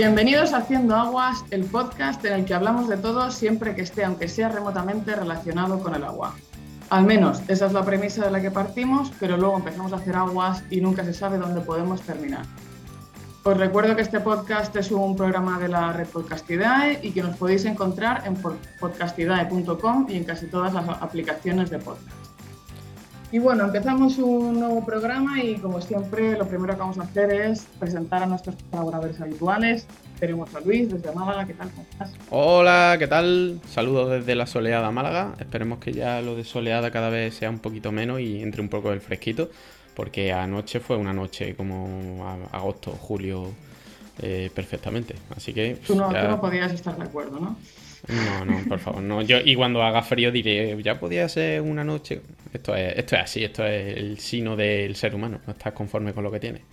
Bienvenidos a Haciendo Aguas, el podcast en el que hablamos de todo siempre que esté, aunque sea remotamente relacionado con el agua. Al menos esa es la premisa de la que partimos, pero luego empezamos a hacer aguas y nunca se sabe dónde podemos terminar. Os recuerdo que este podcast es un programa de la red Podcastidae y que nos podéis encontrar en podcastidae.com y en casi todas las aplicaciones de podcast. Y bueno, empezamos un nuevo programa y como siempre lo primero que vamos a hacer es presentar a nuestros colaboradores habituales. Tenemos a Luis desde Málaga, ¿qué tal? ¿Cómo estás? Hola, ¿qué tal? Saludos desde la soleada Málaga. Esperemos que ya lo de soleada cada vez sea un poquito menos y entre un poco del fresquito, porque anoche fue una noche como agosto, julio, eh, perfectamente. Así que... Tú no, tú no podías estar de acuerdo, ¿no? No, no, por favor, no. Yo, y cuando haga frío diré, ya podía ser una noche. Esto es, esto es así, esto es el sino del ser humano, no estás conforme con lo que tiene.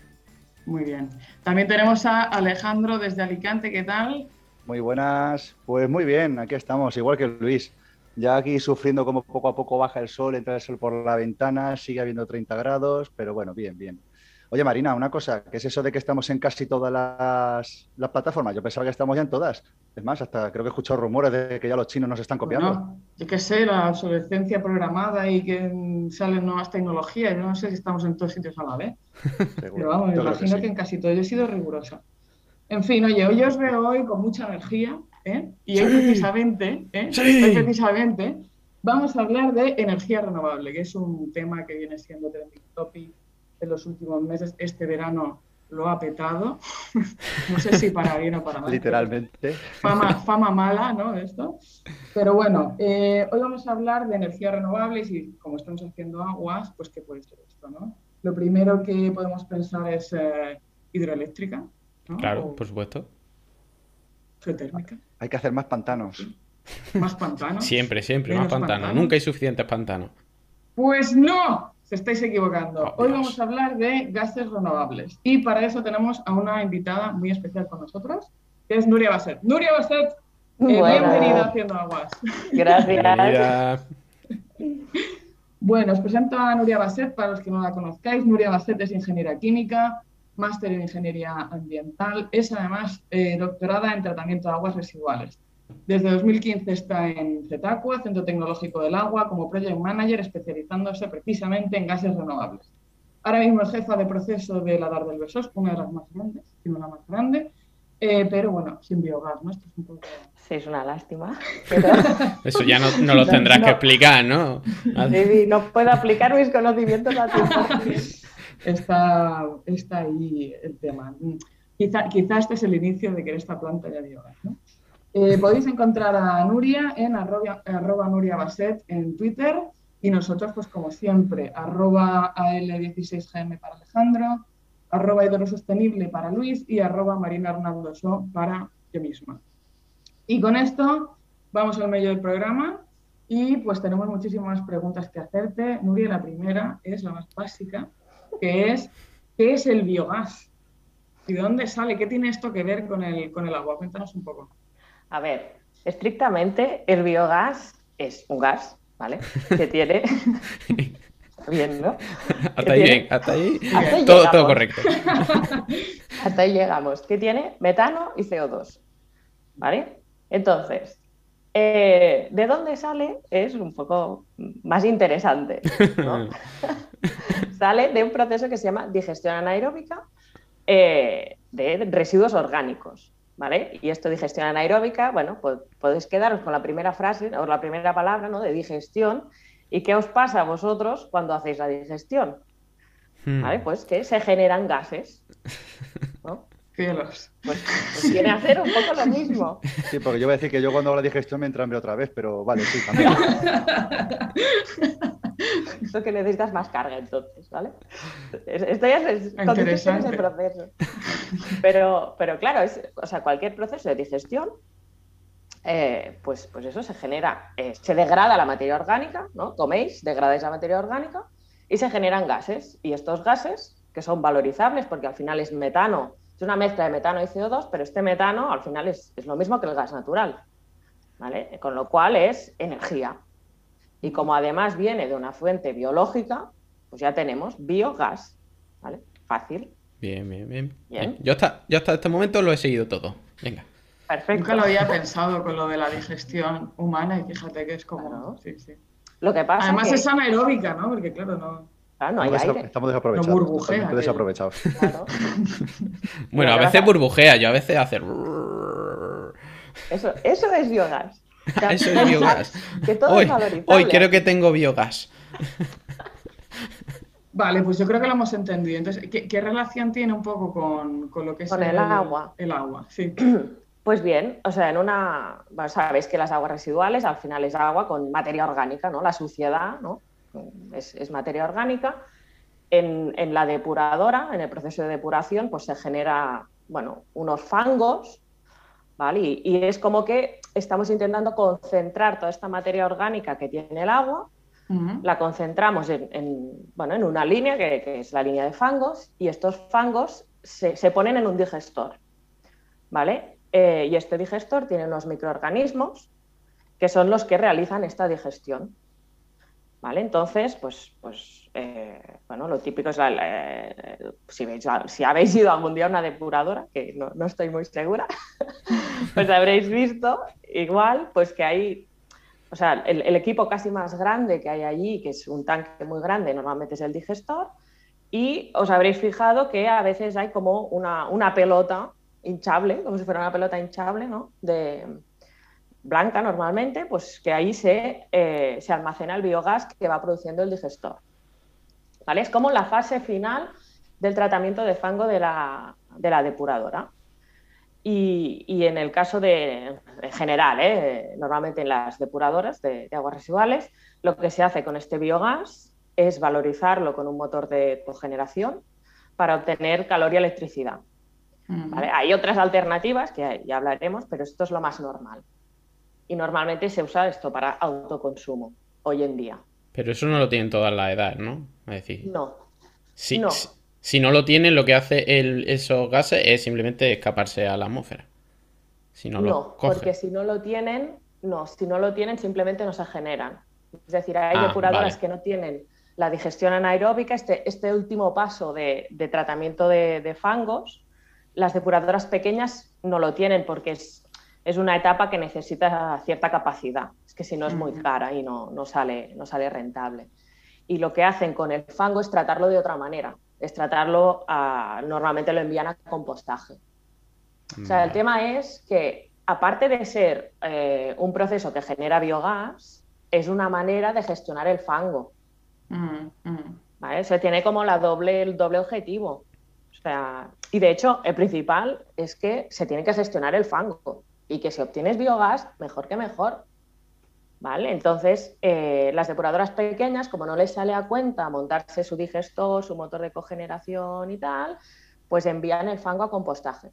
Muy bien. También tenemos a Alejandro desde Alicante, ¿qué tal? Muy buenas, pues muy bien, aquí estamos, igual que Luis. Ya aquí sufriendo como poco a poco baja el sol, entra el sol por la ventana, sigue habiendo 30 grados, pero bueno, bien, bien. Oye, Marina, una cosa, ¿qué es eso de que estamos en casi todas las, plataformas? Yo pensaba que estamos ya en todas. Es más, hasta creo que he escuchado rumores de que ya los chinos nos están copiando. Bueno, yo qué sé, la obsolescencia programada y que salen nuevas tecnologías. Yo no sé si estamos en todos sitios a la vez. Pero vamos, me imagino que, en casi todo yo he sido rigurosa. En fin, oye, hoy os veo hoy con mucha energía, ¿eh? Y hoy precisamente, ¿eh? Hoy precisamente vamos a hablar de energía renovable, que es un tema que viene siendo trending topic en los últimos meses. Este verano lo ha petado. no sé si para bien o para mal. Literalmente. Fama, fama mala, ¿no? Esto. Pero bueno, eh, hoy vamos a hablar de energías renovables y como estamos haciendo aguas, pues qué puede ser esto, ¿no? Lo primero que podemos pensar es eh, hidroeléctrica. Claro, por supuesto. Geotérmica. Hay que hacer más pantanos. Más pantanos. Siempre, siempre, más pantanos. Nunca hay suficientes pantanos. Pues no, se estáis equivocando. Oh, Hoy vamos a hablar de gases renovables y para eso tenemos a una invitada muy especial con nosotros, que es Nuria Basset. Nuria Basset, eh, bienvenida a Haciendo Aguas. Gracias. bueno, os presento a Nuria Basset para los que no la conozcáis. Nuria Basset es ingeniera química, máster en ingeniería ambiental, es además eh, doctorada en tratamiento de aguas residuales. Desde 2015 está en CETACUA, Centro Tecnológico del Agua, como Project Manager, especializándose precisamente en gases renovables. Ahora mismo es jefa de proceso de la DAR del Besós, una de las más grandes, si no la más grande, eh, pero bueno, sin biogás, ¿no? Esto es un poco... Sí, es una lástima. Eso ya no, lo tendrás que explicar, ¿no? Sí, no puedo aplicar mis conocimientos a ti. Está, está ahí el tema. Quizá, quizá este es el inicio de que esta planta ya biogás, ¿no? Eh, podéis encontrar a Nuria en arroba, Nuria en Twitter y nosotros, pues como siempre, arroba AL16GM para Alejandro, arroba para Luis y arroba Marina Arnaldo para yo misma. Y con esto vamos al medio del programa y pues tenemos muchísimas preguntas que hacerte. Nuria, la primera es la más básica, que es ¿qué es el biogás? ¿Y de dónde sale? ¿Qué tiene esto que ver con el, con el agua? Cuéntanos un poco. A ver, estrictamente el biogás es un gas, ¿vale? Que tiene... bien, ¿no? Hasta ahí bien, hasta ahí, todo, todo, correcto. hasta ahí llegamos. Que tiene metano y CO2, ¿vale? Entonces, eh, ¿de dónde sale? Es un poco más interesante, ¿no? sale de un proceso que se llama digestión anaeróbica eh, de residuos orgánicos. ¿Vale? Y esto digestión anaeróbica, bueno, pues podéis quedaros con la primera frase o la primera palabra, ¿no? De digestión. ¿Y qué os pasa a vosotros cuando hacéis la digestión? Hmm. ¿Vale? Pues que se generan gases. ¿no? Cielos. Pues, pues viene a hacer un poco lo mismo. Sí, porque yo voy a decir que yo cuando hago la digestión me entra hambre otra vez, pero vale, sí, también. Eso que necesitas más carga entonces, ¿vale? Esto ya es, el proceso. Pero, pero claro, es, o sea, cualquier proceso de digestión, eh, pues, pues eso se genera, eh, se degrada la materia orgánica, ¿no? Coméis, degradáis la materia orgánica y se generan gases. Y estos gases, que son valorizables porque al final es metano, es una mezcla de metano y CO2, pero este metano al final es, es lo mismo que el gas natural. ¿Vale? Con lo cual es energía. Y como además viene de una fuente biológica, pues ya tenemos biogás. ¿vale? Fácil. Bien, bien, bien. Yo, hasta, yo hasta este momento lo he seguido todo. Venga. Perfecto. Nunca lo había pensado con lo de la digestión humana y fíjate que es como... Sí, sí. Lo que pasa Además es anaeróbica, ¿no? Porque claro, no... Claro, no hay aire. Estamos desaprovechados. No burbujea. desaprovechados. Claro. bueno, a veces burbujea, yo a veces hace... Eso, eso es biogás. Eso es biogás. Que todo hoy, es Hoy creo que tengo biogás. Vale, pues yo creo que lo hemos entendido. Entonces, ¿qué, relación tiene un poco con, lo que es el, agua? El agua, sí. Pues bien, o sea, en una, sabéis que las aguas residuales al final es agua con materia orgánica, ¿no? La suciedad, ¿no? Es, materia orgánica. En, la depuradora, en el proceso de depuración, pues se genera, bueno, unos fangos, ¿vale? Y, y es como que estamos intentando concentrar toda esta materia orgánica que tiene el agua la concentramos en, bueno, en una línea que, es la línea de fangos y estos fangos se, ponen en un digestor. ¿vale? Eh, y este digestor tiene unos microorganismos que son los que realizan esta digestión. ¿Vale? Entonces, pues, pues eh, bueno, lo típico es eh, si, si, habéis ido algún día a una depuradora, que no, no estoy muy segura, pues habréis visto igual pues que hay o sea, el, equipo casi más grande que hay allí, que es un tanque muy grande, normalmente es el digestor, y os habréis fijado que a veces hay como una, pelota hinchable, como si fuera una pelota hinchable, ¿no? De, blanca normalmente, pues que ahí se, eh, se almacena el biogás que va produciendo el digestor. ¿Vale? Es como la fase final del tratamiento de fango de la, de la depuradora. Y, en el caso de, en general, ¿eh? normalmente en las depuradoras de, aguas residuales, lo que se hace con este biogás es valorizarlo con un motor de cogeneración para obtener calor y electricidad. Hay otras alternativas que ya hablaremos, pero esto es lo más normal. Y normalmente se usa esto para autoconsumo hoy en día. Pero eso no lo tienen todas las edades, ¿no? Es decir, no. Sí, no. Si no lo tienen, lo que hace el, esos gases es simplemente escaparse a la atmósfera. Si no, no porque si no lo tienen, no, si no lo tienen, simplemente no se generan. Es decir, hay ah, depuradoras que no tienen la digestión anaeróbica, este, este último paso de, tratamiento de, fangos, las depuradoras pequeñas no lo tienen porque es, es, una etapa que necesita cierta capacidad. Es que si no es muy cara y no, no, sale, no sale rentable. Y lo que hacen con el fango es tratarlo de otra manera es tratarlo a, normalmente lo envían a compostaje. O sea, el tema es que aparte de ser eh, un proceso que genera biogás, es una manera de gestionar el fango. Mm, mm. ¿Vale? Se tiene como la doble, el doble objetivo. O sea, y de hecho, el principal es que se tiene que gestionar el fango y que si obtienes biogás, mejor que mejor. ¿Vale? Entonces, eh, las depuradoras pequeñas, como no les sale a cuenta montarse su digestor, su motor de cogeneración y tal, pues envían el fango a compostaje,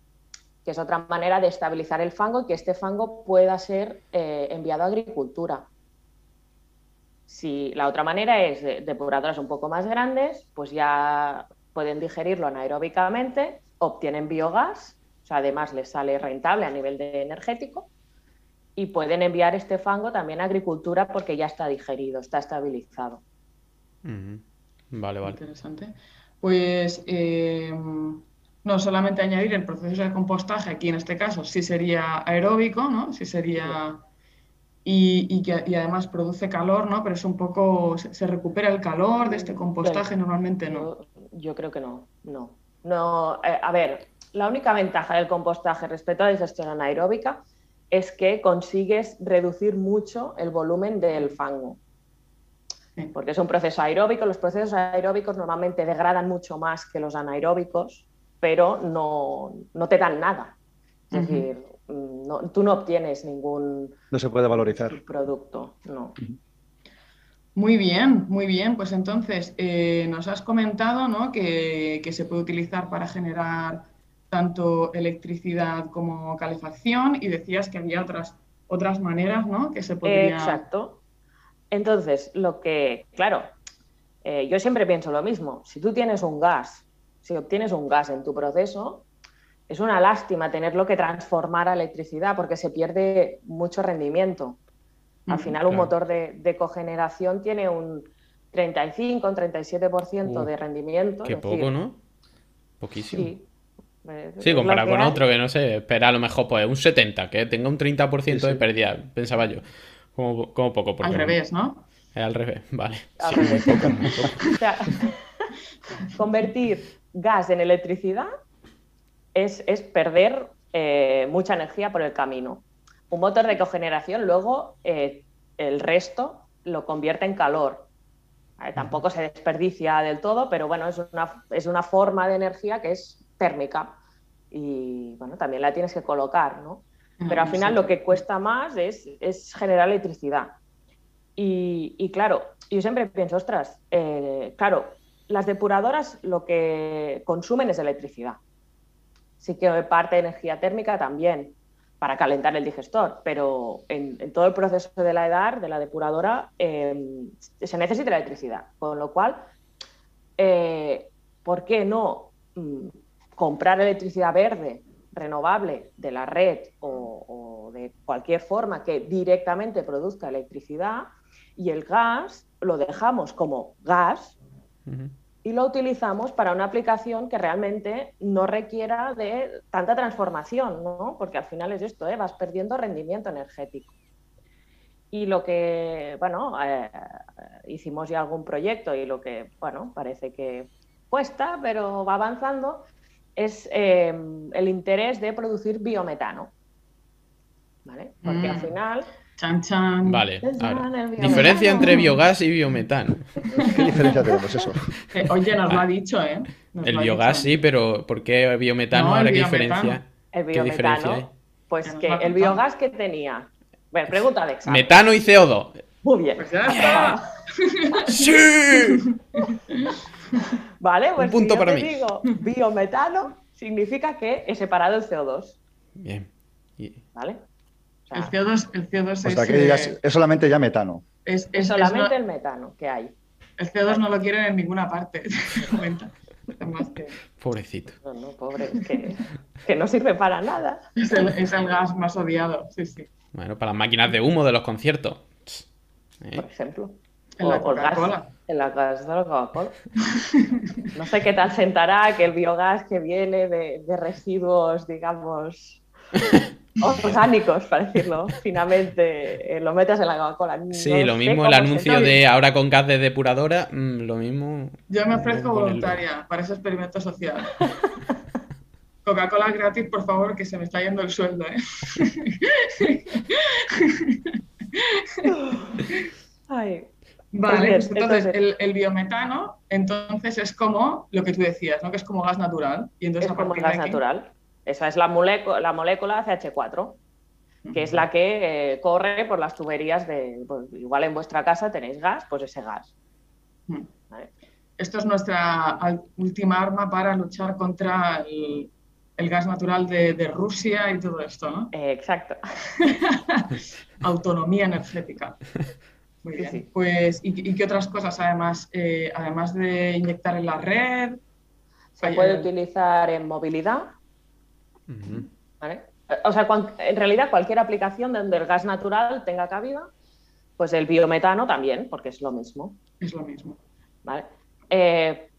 que es otra manera de estabilizar el fango y que este fango pueda ser eh, enviado a agricultura. Si la otra manera es depuradoras un poco más grandes, pues ya pueden digerirlo anaeróbicamente, obtienen biogás, o sea, además les sale rentable a nivel de energético y pueden enviar este fango también a agricultura porque ya está digerido, está estabilizado. Vale, vale. Interesante. Pues eh, no solamente añadir el proceso de compostaje, aquí en este caso sí sería aeróbico, ¿no? Sí sería... Y, que, además produce calor, ¿no? Pero es un poco... ¿Se, recupera el calor de este compostaje? Normalmente no. Yo, creo que no, no. no eh, a ver, la única ventaja del compostaje respecto a la digestión anaeróbica es que consigues reducir mucho el volumen del fango. Porque es un proceso aeróbico. Los procesos aeróbicos normalmente degradan mucho más que los anaeróbicos, pero no, te dan nada. Es decir, tú no obtienes ningún... No se puede valorizar. Producto, no. Muy bien, muy bien. Pues entonces, eh, nos has comentado ¿no? que, que, se puede utilizar para generar tanto electricidad como calefacción y decías que había otras, otras maneras ¿no? que se podría... Exacto. Entonces, lo que, claro, eh, yo siempre pienso lo mismo. Si tú tienes un gas, si obtienes un gas en tu proceso, es una lástima tenerlo que transformar a electricidad porque se pierde mucho rendimiento. Al final, un motor de, cogeneración tiene un 35, un 37% de rendimiento. Qué poco, ¿no? Poquísimo. Sí. Sí, comparado con hay. otro que no sé, espera a lo mejor pues un 70, que tenga un 30% Sí, de sí. pérdida, pensaba yo. Como, como poco, porque Al revés, ¿no? Es al revés, vale. Al Sí, muy revés. poco, muy poco. O sea, convertir gas en electricidad es, es perder eh, mucha energía por el camino. Un motor de cogeneración luego eh, el resto lo convierte en calor. ¿vale? Tampoco se desperdicia del todo, pero bueno, es una, es una forma de energía que es térmica y bueno, también la tienes que colocar, ¿no? Pero al Ah, final lo que cuesta más es, es generar electricidad. Y, y claro, yo siempre pienso, ostras, eh, claro, las depuradoras lo que consumen es electricidad. Sí que parte de energía térmica también para calentar el digestor, pero en, en todo el proceso de la edad de la depuradora eh, se necesita electricidad. Con lo cual, eh, ¿por qué no mm, comprar electricidad verde, renovable, de la red o, o de cualquier forma que directamente produzca electricidad y el gas lo dejamos como gas y lo utilizamos para una aplicación que realmente no requiera de tanta transformación, ¿no? Porque al final es esto, ¿eh? vas perdiendo rendimiento energético. Y lo que, bueno, eh, hicimos ya algún proyecto y lo que, bueno, parece que cuesta, pero va avanzando, es eh, el interés de producir biometano. ¿Vale? Porque al Mm. final Chan, chan. Vale, ahora. biometano. Diferencia entre biogás y biometano. ¿Qué diferencia tenemos eso? Eh, oye, nos lo ha dicho, ¿eh? Nos El biogás dicho. sí, pero ¿por qué biometano No, el ahora qué biometano. diferencia? el ¿Qué diferencia hay? biometano, pues que el biogás que tenía. Bueno, pregunta Alexa. Metano y CO2. Muy bien. Pues ya está. ¡Sí! Vale, pues Un punto si yo para te mí. digo biometano, significa que he separado el CO2. Bien. Y- ¿Vale? O sea, El CO2, el CO2 O es, sea, que eh, digas, es solamente ya metano. es- es es- solamente es el metano que hay. el CO2 no lo quieren en ninguna parte. Que Pobrecito. No, no, pobre, es que, que no sirve para nada. es el, es el gas más odiado. Sí, sí. Bueno, para las máquinas de humo de los conciertos. ¿Eh? Por ejemplo. En la. Coca-Cola. En la gas de la Coca-Cola. No sé qué tal sentará que el biogás que viene de, de residuos, digamos, orgánicos, para decirlo finamente, eh, lo metas en la Coca-Cola. No Sí, lo mismo el anuncio de ahora con gas de depuradora, mm, lo mismo. Yo me ofrezco Ponerlo. voluntaria para ese experimento social. Coca-Cola gratis, por favor, que se me está yendo el sueldo, ¿eh? Ay, Vale, pues entonces entonces- el, el biometano, entonces es como lo que tú decías, ¿no? Que es como gas natural. Y entonces es como partir gas aquí- natural. Esa es la, la molécula CH4, que es la que eh, corre por las tuberías de. pues, igual en vuestra casa tenéis gas, pues ese gas. ¿vale? Esto es nuestra última arma para luchar contra el, el gas natural de, de Rusia y todo esto, ¿no? Eh, exacto. Autonomía energética. Muy Sí, bien. sí. Pues, ¿y, y qué otras cosas además? eh, además de inyectar en la red. Se puede utilizar en movilidad. ¿vale? O sea, cuan- en realidad cualquier aplicación donde el gas natural tenga cabida, pues el biometano también, porque es lo mismo. Es lo mismo. ¿vale? Eh,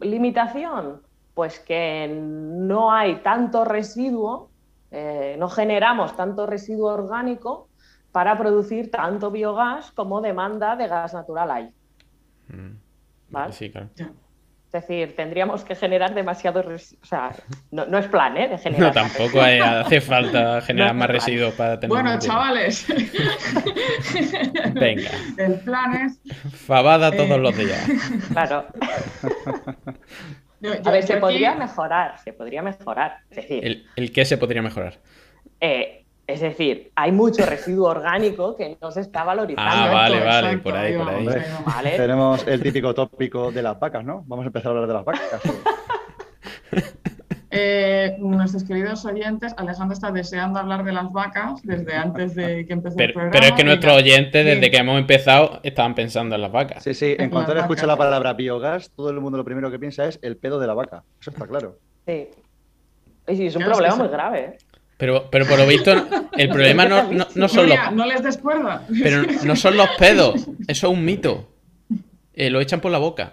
limitación, pues que no hay tanto residuo, eh, no generamos tanto residuo orgánico para producir tanto biogás como demanda de gas natural hay. Mm. Vale. Sí, claro. Ya. Es decir, tendríamos que generar demasiado residuo. O sea, no, no es plan, ¿eh? De No, tampoco hay- hace falta generar No, más residuos para tener. Bueno, chavales. Venga, el plan es. fabada Eh. todos los días. Claro. yo- A ver, se aquí- podría mejorar, se podría mejorar. Es decir, ¿El, el qué se podría mejorar? eh, es decir, hay mucho residuo orgánico que no se está valorizando. Ah, vale, vale, exacto, por ahí, por ahí. Tenemos el típico tópico de las vacas, ¿no? Vamos a empezar a hablar de las vacas. Eh, nuestros queridos oyentes, Alejandro está deseando hablar de las vacas desde antes de que empezó el Pero, programa. pero es que nuestros oyentes, desde que hemos empezado, estaban pensando en las vacas. Sí, sí, en Las cuanto escucha la palabra biogás, todo el mundo lo primero que piensa es el pedo de la vaca. Eso está claro. Sí. Y sí, es un Claro, es problema que muy grave. ¿eh? Pero, pero por lo visto, el problema no, no- no son los, no les des cuerda. pero no son los pedos. Eso es un mito. Eh, lo echan por la boca.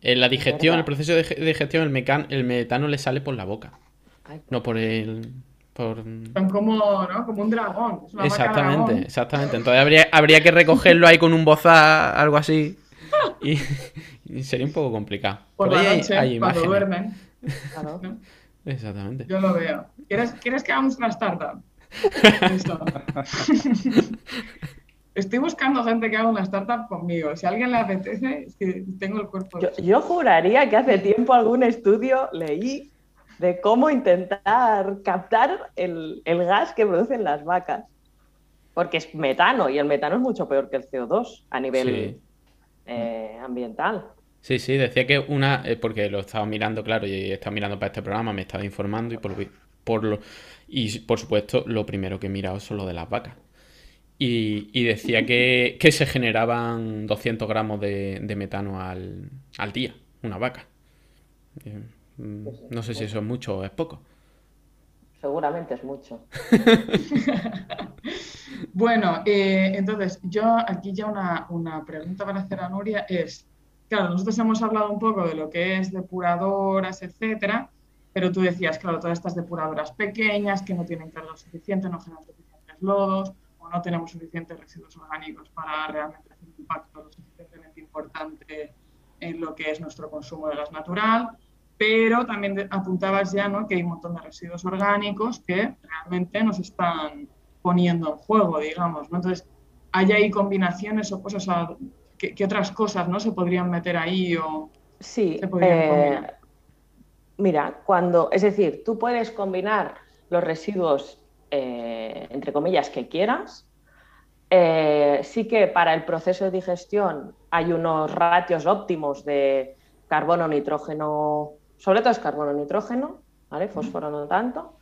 En la digestión, el proceso de digestión, el, mecan el metano le sale por la boca. No por el. Por... Son como, ¿no? como un dragón. exactamente, exactamente. Entonces habría, habría que recogerlo ahí con un bozal, algo así. Y, sería un poco complicado. Por, la noche, cuando duermen. Exactamente. Yo lo veo. ¿Quieres, ¿quieres que hagamos una startup? Estoy buscando gente que haga una startup conmigo. Si a alguien le apetece, es que tengo el cuerpo. Yo, juraría que hace tiempo algún estudio leí de cómo intentar captar el, gas que producen las vacas. Porque es metano y el metano es mucho peor que el CO2 a nivel eh, ambiental. Sí, sí, decía que una, eh, porque lo estaba mirando, claro, y he estado mirando para este programa, me estaba informando y por, por lo, y por supuesto lo primero que he mirado son lo de las vacas. Y, decía que, se generaban 200 gramos de, metano al, día, una vaca. Eh, mm, no sé si eso es mucho o es poco. Seguramente es mucho. bueno, eh, entonces yo aquí ya una, una, pregunta para hacer a Nuria es, claro, nosotros hemos hablado un poco de lo que es depuradoras, etcétera, pero tú decías, claro, todas estas depuradoras pequeñas que no tienen carga suficiente, no generan suficientes lodos no tenemos suficientes residuos orgánicos para realmente hacer un impacto lo suficientemente importante en lo que es nuestro consumo de gas natural, pero también apuntabas ya ¿no? que hay un montón de residuos orgánicos que realmente nos están poniendo en juego, digamos. ¿no? Entonces, ¿hay ahí combinaciones o cosas, ¿qué, otras cosas ¿no? se podrían meter ahí o sí, eh, Mira, cuando, es decir, tú puedes combinar los residuos eh, entre comillas, que quieras. Eh, sí que para el proceso de digestión hay unos ratios óptimos de carbono, nitrógeno, sobre todo es carbono, nitrógeno, ¿vale? Fósforo no tanto.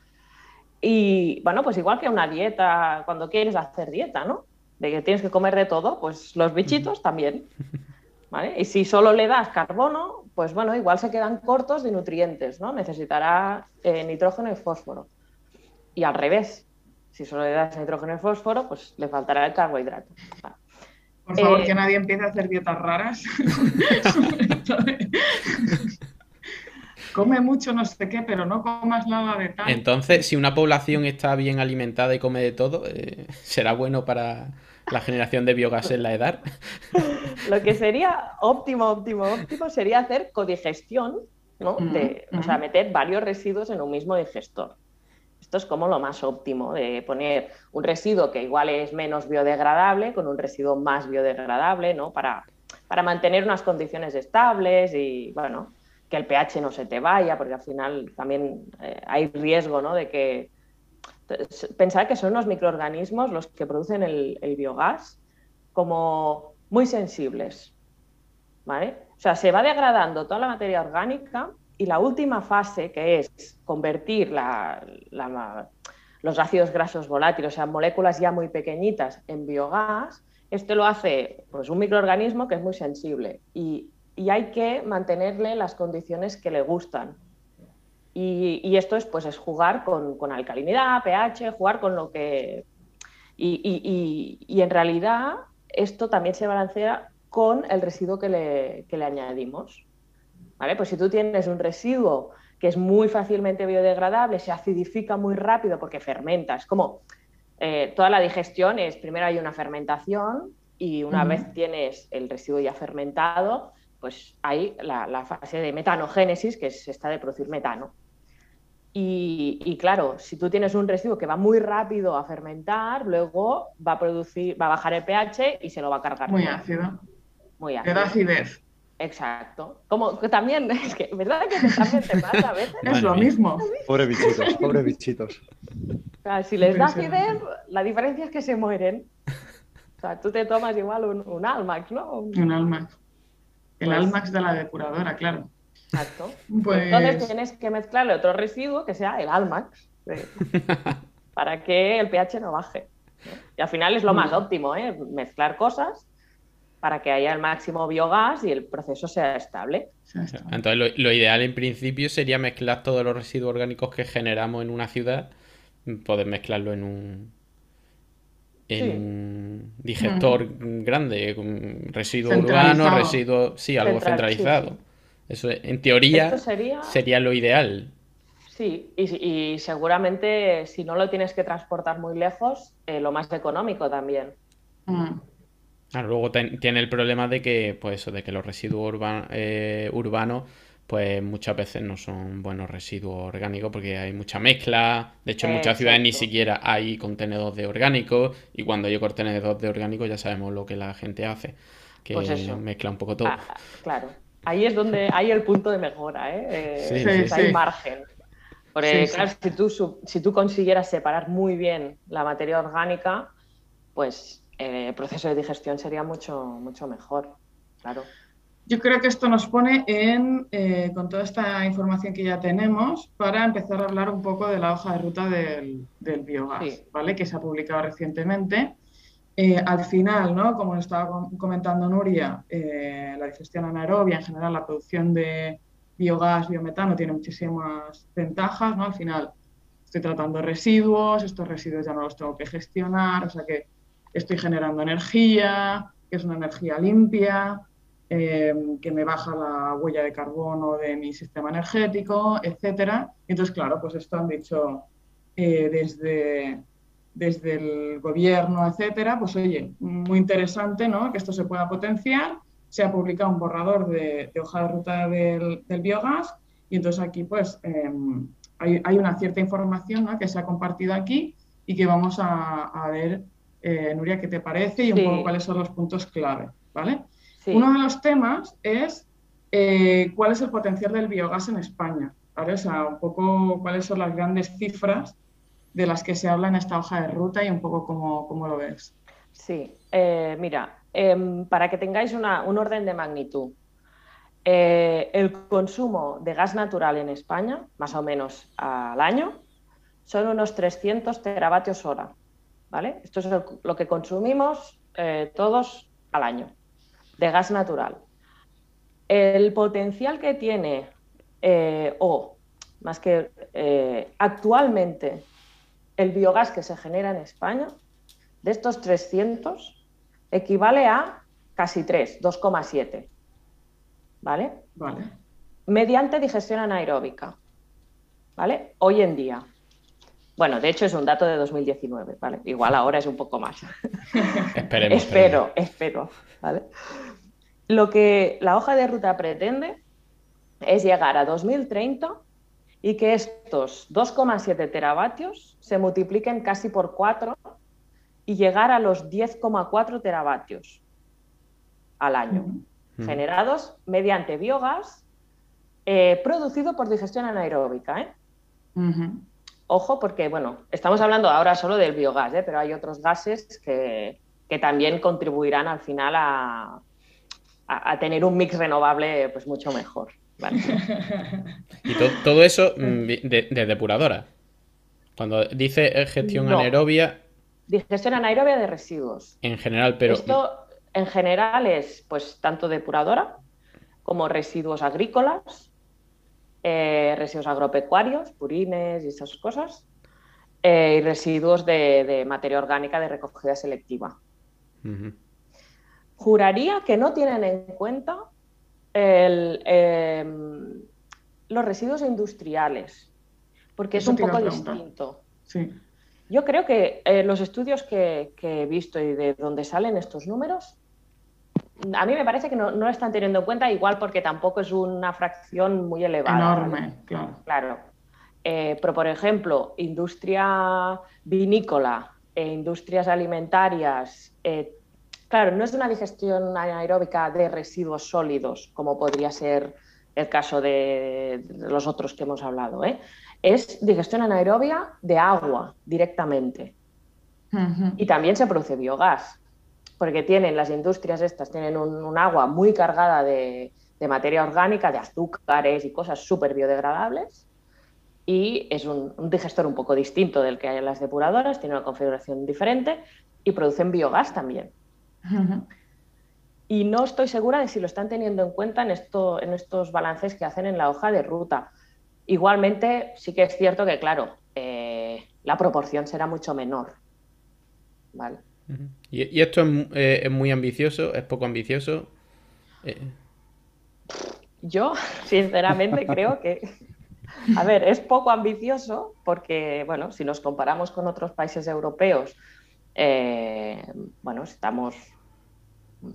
Y bueno, pues igual que una dieta, cuando quieres hacer dieta, ¿no? De que tienes que comer de todo, pues los bichitos también. ¿Vale? Y si solo le das carbono, pues bueno, igual se quedan cortos de nutrientes, ¿no? Necesitará eh, nitrógeno y fósforo y al revés. Si solo le das nitrógeno y fósforo, pues le faltará el carbohidrato. Por favor, que eh, nadie empiece a hacer dietas raras. come mucho no sé qué, pero no comas nada de tal. Entonces, si una población está bien alimentada y come de todo, eh, ¿será bueno para la generación de biogás en la edad? Lo que sería óptimo, óptimo, óptimo sería hacer codigestión, ¿no? De, O sea, meter varios residuos en un mismo digestor. Esto es como lo más óptimo, de poner un residuo que igual es menos biodegradable con un residuo más biodegradable, ¿no? Para, para mantener unas condiciones estables y, bueno, que el pH no se te vaya, porque al final también eh, hay riesgo, ¿no? De que... Pensar que son los microorganismos los que producen el, biogás como muy sensibles, ¿vale? O sea, se va degradando toda la materia orgánica y la última fase, que es convertir los ácidos grasos volátiles, o sea, moléculas ya muy pequeñitas, en biogás, esto lo hace pues, un microorganismo que es muy sensible y, hay que mantenerle las condiciones que le gustan. Y, esto es, pues, es jugar con, alcalinidad, pH, jugar con lo que... Y, en realidad esto también se balancea con el residuo que le, que le añadimos. Pues si tú tienes un residuo que es muy fácilmente biodegradable, se acidifica muy rápido porque fermenta, es como eh, toda la digestión es, primero hay una fermentación y una vez tienes el residuo ya fermentado, pues hay la, fase de metanogénesis, que es esta de producir metano. Y, claro, si tú tienes un residuo que va muy rápido a fermentar, luego va a producir, va a bajar el pH y se lo va a cargar. Muy ácido. Muy ácido. acidez. Exacto. Como que también, es que, ¿verdad que también te pasa a veces? Es lo mismo. Pobre bichitos, pobre bichitos. si les da acidez, la diferencia es que se mueren. O sea, tú te tomas igual un, Almax, ¿no? Un Almax. El pues Almax de la depuradora, claro. Exacto. Pues Entonces tienes que mezclarle otro residuo que sea el Almax para que el pH no baje. Y al final es lo más óptimo, ¿eh? Mezclar cosas para que haya el máximo biogás y el proceso sea estable. Entonces, lo, ideal en principio sería mezclar todos los residuos orgánicos que generamos en una ciudad, poder mezclarlo en un, en digestor grande, residuo urbano, residuo, sí, algo centralizado. Eso en teoría sería... lo ideal. Sí, y, seguramente si no lo tienes que transportar muy lejos, eh, lo más económico también. Mm. luego tiene el problema de que, pues eso, de que los residuos eh, urbanos pues muchas veces no son buenos residuos orgánicos porque hay mucha mezcla. De hecho, en muchas ciudades ni siquiera hay contenedores de orgánicos y cuando hay contenedores de orgánicos ya sabemos lo que la gente hace, que pues mezcla un poco todo. Ah, claro, ahí es donde hay el punto de mejora, ¿eh? eh hay margen. Porque, claro, si tú, si tú consiguieras separar muy bien la materia orgánica, pues eh, el proceso de digestión sería mucho, mucho mejor, claro. Yo creo que esto nos pone en, eh, con toda esta información que ya tenemos, para empezar a hablar un poco de la hoja de ruta del, biogás, ¿vale? Que se ha publicado recientemente. Eh, al final, ¿no? Como estaba comentando Nuria, eh, la digestión anaerobia, en general la producción de biogás, biometano, tiene muchísimas ventajas, ¿no? Al final estoy tratando residuos, estos residuos ya no los tengo que gestionar, o sea que estoy generando energía, que es una energía limpia, Em, que me baja la huella de carbono de mi sistema energético, etcétera. Entonces, claro, pues esto han dicho eh, desde, desde el gobierno, etcétera, pues oye, muy interesante ¿no? que esto se pueda potenciar. Se ha publicado un borrador de, hoja de ruta del, biogás y entonces aquí pues em, hay, una cierta información que se ha compartido aquí y que vamos a, ver, eh, Nuria, qué te parece y un poco cuáles son los puntos clave, ¿vale? Uno de los temas es eh, cuál es el potencial del biogás en España, O sea, un poco cuáles son las grandes cifras de las que se habla en esta hoja de ruta y un poco cómo, lo ves. Sí, eh, mira, em, para que tengáis un orden de magnitud, eh, el consumo de gas natural en España, más o menos al año, son unos 300 teravatios hora. ¿vale? Esto es lo que consumimos todos al año de gas natural. El potencial que tiene, eh, o más que eh, actualmente, el biogás que se genera en España, de estos 300, equivale a casi 3, 2,7. ¿Vale? Vale. Mediante digestión anaeróbica. ¿Vale? Hoy en día. Bueno, de hecho es un dato de 2019, ¿vale? Igual ahora es un poco más. Esperemos. espero, espero, ¿vale? Lo que la hoja de ruta pretende es llegar a 2030 y que estos 2,7 teravatios se multipliquen casi por 4 y llegar a los 10,4 teravatios al año, generados mediante biogás eh, producido por digestión anaeróbica. ¿eh? Ojo, porque bueno, estamos hablando ahora solo del biogás, ¿eh? pero hay otros gases que, que también contribuirán al final a, a, tener un mix renovable pues mucho mejor. Y todo eso mm, de, depuradora. Cuando dice eh, gestión anaerobia. Digestión anaerobia de residuos. En general, pero. Esto en general es pues tanto depuradora como residuos agrícolas, eh, residuos agropecuarios, purines y esas cosas, eh, y residuos de, materia orgánica de recogida selectiva juraría que no tienen en cuenta em, los residuos industriales, porque es un poco distinto. Yo creo que eh, los estudios que, he visto y de donde salen estos números, a mí me parece que no, lo están teniendo en cuenta, igual porque tampoco es una fracción muy elevada. Enorme, claro. Claro. Eh, pero, por ejemplo, industria vinícola, e industrias alimentarias, eh, Claro, no es una digestión anaeróbica de residuos sólidos, como podría ser el caso de, los otros que hemos hablado. ¿eh? Es digestión anaerobia de agua directamente. Y también se produce biogás, porque tienen las industrias estas, tienen un, agua muy cargada de, materia orgánica, de azúcares y cosas súper biodegradables. Y es un, un, digestor un poco distinto del que hay en las depuradoras, tiene una configuración diferente y producen biogás también. Y no estoy segura de si lo están teniendo en cuenta en, esto, en estos balances que hacen en la hoja de ruta. Igualmente, sí que es cierto que, claro, eh, la proporción será mucho menor. ¿Vale? ¿Y, esto eh, es, muy ambicioso? ¿Es poco ambicioso? Eh. yo, sinceramente, creo que, a ver, es poco ambicioso porque, bueno, si nos comparamos con otros países europeos, bueno, estamos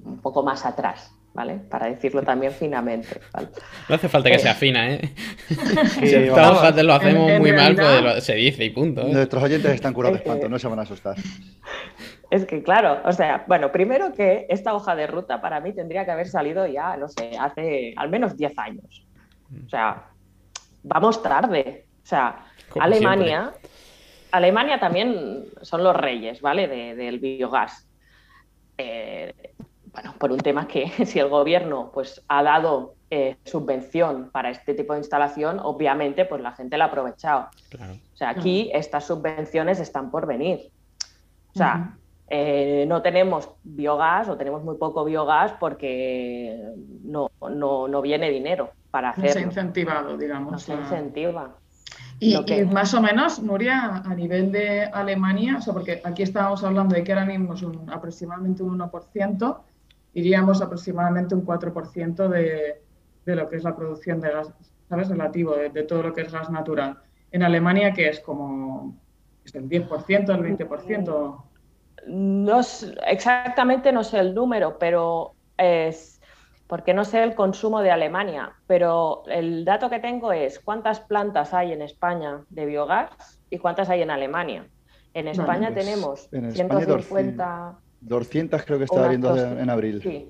un poco más atrás. ¿vale? Para decirlo también finamente. No hace falta que sea fina, ¿eh? si todos lo hacemos muy mal, pues se dice y punto. ¿eh? Nuestros oyentes están curados de espanto, no se van a asustar. Es que, claro, o sea, bueno, primero que esta hoja de ruta para mí tendría que haber salido ya, no sé, hace al menos 10 años. O sea, vamos tarde. O sea, Alemania, Alemania también son los reyes, ¿vale? del biogás. Eh, bueno, por un tema que si el gobierno pues, ha dado eh, subvención para este tipo de instalación, obviamente pues la gente la ha aprovechado. O sea, aquí estas subvenciones están por venir. O sea, eh, no tenemos biogás o tenemos muy poco biogás porque no, no, viene dinero para hacerlo. No se ha incentivado, digamos. No se incentiva. Y, más o menos, Nuria, a nivel de Alemania, o sea, porque aquí estábamos hablando de que ahora mismo es un, aproximadamente un 1%, iríamos aproximadamente un 4% de, de, lo que es la producción de gas, ¿sabes? Relativo, de, todo lo que es gas natural. En Alemania, que es como es el 10%, el 20%. No, exactamente no sé el número, pero es porque no sé el consumo de Alemania, pero el dato que tengo es cuántas plantas hay en España de biogás y cuántas hay en Alemania. En España pues, tenemos 150... 200 creo que estaba viendo en abril. Sí.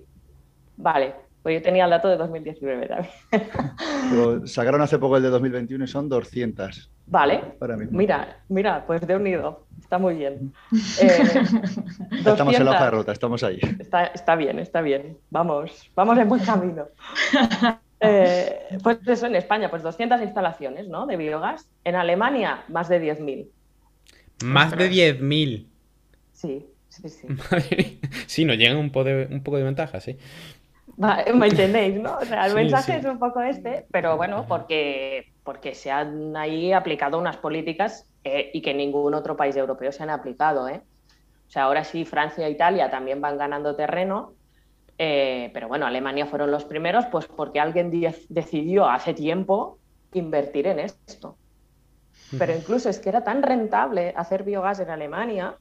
Vale, pues yo tenía el dato de 2019 también. Pero sacaron hace poco el de 2021 y son 200. Vale. Mira, mira, pues de unido. Está muy bien. Eh, estamos en la hoja de ruta, estamos ahí. Está, bien, está bien. Vamos, vamos en buen camino. Eh, pues eso en España, pues 200 instalaciones ¿no? de biogás. En Alemania, más de 10.000. Más de 10.000. Sí. Sí, sí. sí, nos llegan un, poco de, un poco de ventaja, sí. Me entendéis, ¿no? O sea, el mensaje es un poco este, pero bueno, porque, porque se han ahí aplicado unas políticas eh, y que ningún otro país europeo se han aplicado, ¿eh? O sea, ahora sí, Francia e Italia también van ganando terreno, eh, pero bueno, Alemania fueron los primeros, pues porque alguien decidió hace tiempo invertir en esto. Pero incluso es que era tan rentable hacer biogás en Alemania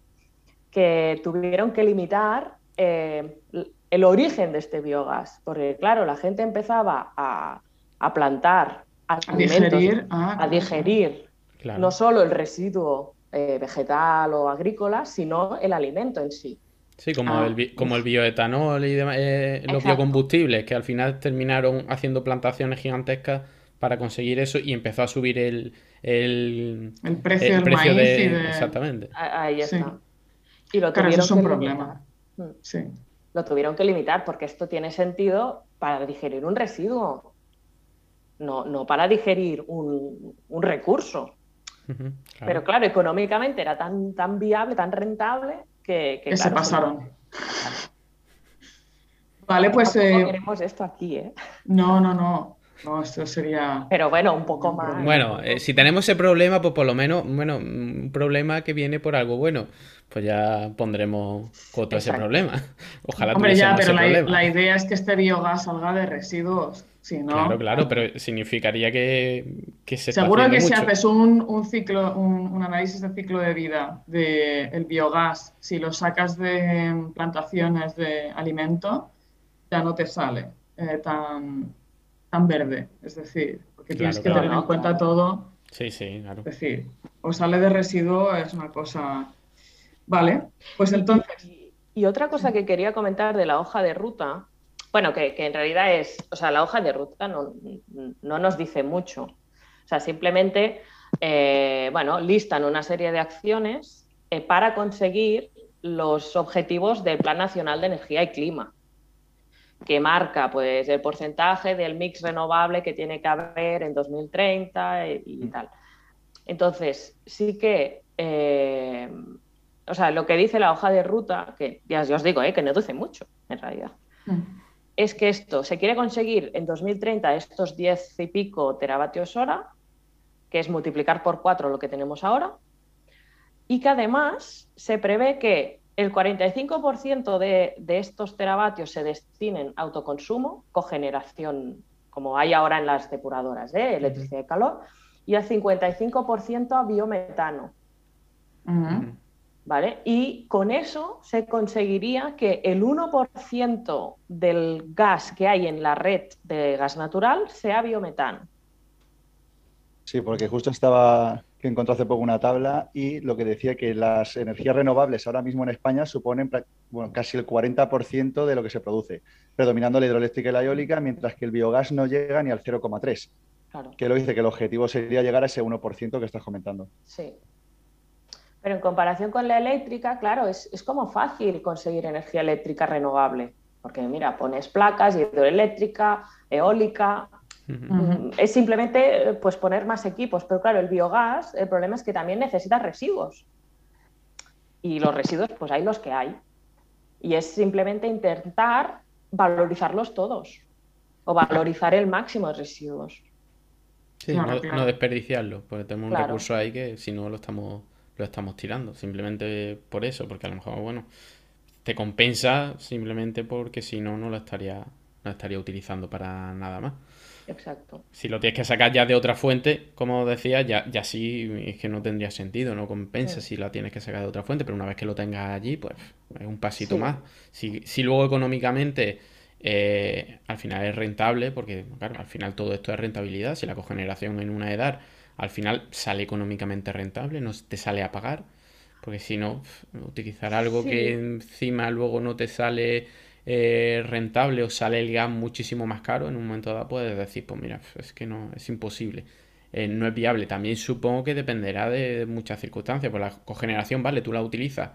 que tuvieron que limitar eh, el origen de este biogás, porque claro, la gente empezaba a, plantar a digerir, a digerir ah, no solo el residuo eh, vegetal o agrícola, sino el alimento en sí. Sí, como, ah. el, como el bioetanol y eh, los biocombustibles, que al final terminaron haciendo plantaciones gigantescas para conseguir eso y empezó a subir el, el, precio, del maíz de... Exactamente. Ahí está. Y lo tuvieron es un problema. Mm. Sí. Lo tuvieron que limitar porque esto tiene sentido para digerir un residuo, no, no para digerir un, recurso. Pero claro, económicamente era tan, tan viable, tan rentable que, que, se pasaron. Vale, pues. No eh, queremos esto aquí, ¿eh? No, no, no. No, esto sería. Pero bueno, un poco más. Bueno, eh, si tenemos ese problema, pues por lo menos, bueno, un problema que viene por algo bueno, pues ya pondremos coto a ese problema. Ojalá Hombre, ya, pero la, idea es que este biogás salga de residuos. Si no, claro, claro, pero significaría que, que se Seguro que si haces un, un ciclo, un, análisis de ciclo de vida del biogás, si lo sacas de plantaciones de alimento, ya no te sale eh, tan tan verde. Es decir, porque tienes que tener en cuenta todo. Sí, sí, claro. Es decir, o sale de residuo es una cosa. Vale, pues entonces. Y, otra cosa que quería comentar de la hoja de ruta, bueno, que, en realidad es, o sea, la hoja de ruta no, no nos dice mucho. O sea, simplemente, eh, bueno, listan una serie de acciones eh, para conseguir los objetivos del Plan Nacional de Energía y Clima que marca pues, el porcentaje del mix renovable que tiene que haber en 2030 y, tal. Entonces, sí que, eh, o sea, lo que dice la hoja de ruta, que ya, os digo, eh, que no dice mucho en realidad, mm. es que esto se quiere conseguir en 2030 estos 10 y pico teravatios hora, que es multiplicar por 4 lo que tenemos ahora, y que además se prevé que el 45% de, de, estos teravatios se destinen a autoconsumo, cogeneración como hay ahora en las depuradoras, ¿eh? electricidad y calor, y el 55% a biometano. ¿Vale? Y con eso se conseguiría que el 1% del gas que hay en la red de gas natural sea biometano. Sí, porque justo estaba que encontró hace poco una tabla y lo que decía que las energías renovables ahora mismo en España suponen bueno, casi el 40% de lo que se produce, predominando la hidroeléctrica y la eólica, mientras que el biogás no llega ni al 0,3%. Claro. Que lo dice que el objetivo sería llegar a ese 1% que estás comentando. Sí. Pero en comparación con la eléctrica, claro, es, es como fácil conseguir energía eléctrica renovable. Porque mira, pones placas, hidroeléctrica, eólica, es simplemente pues, poner más equipos, pero claro, el biogás, el problema es que también necesita residuos. Y los residuos, pues hay los que hay. Y es simplemente intentar valorizarlos todos o valorizar el máximo de residuos. Sí, no, desperdiciarlo, porque tenemos un recurso ahí que si no lo estamos, lo estamos tirando, simplemente por eso, porque a lo mejor, bueno, te compensa simplemente porque si no, no lo estaría, no estaría utilizando para nada más. Exacto. Si lo tienes que sacar ya de otra fuente, como decía, ya, ya sí es que no tendría sentido, no compensa si la tienes que sacar de otra fuente, pero una vez que lo tengas allí, pues es un pasito más. Si, si, luego económicamente eh, al final es rentable, porque claro, al final todo esto es rentabilidad, si la cogeneración en una edad al final sale económicamente rentable, no te sale a pagar, porque si no, utilizar algo que encima luego no te sale eh, rentable o sale el gas muchísimo más caro, en un momento dado puedes decir, pues mira, es que no, es imposible. Eh, no es viable. También supongo que dependerá de muchas circunstancias. Pues la cogeneración, vale, tú la utilizas,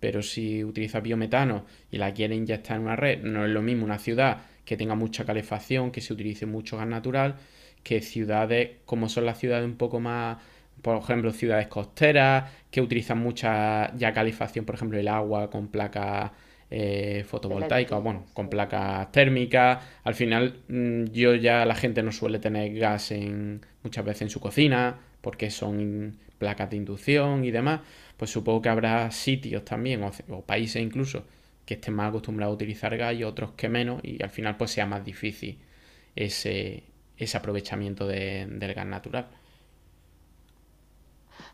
pero si utilizas biometano y la quieres inyectar en una red, no es lo mismo una ciudad que tenga mucha calefacción, que se utilice mucho gas natural, que ciudades como son las ciudades un poco más, por ejemplo, ciudades costeras, que utilizan mucha ya calefacción, por ejemplo, el agua con placas eh, fotovoltaica, bueno, con placas térmicas. Al final, mm, yo ya la gente no suele tener gas en, muchas veces en su cocina, porque son placas de inducción y demás. Pues supongo que habrá sitios también, o, países incluso, que estén más acostumbrados a utilizar gas y otros que menos, y al final pues sea más difícil ese, ese aprovechamiento del gas natural.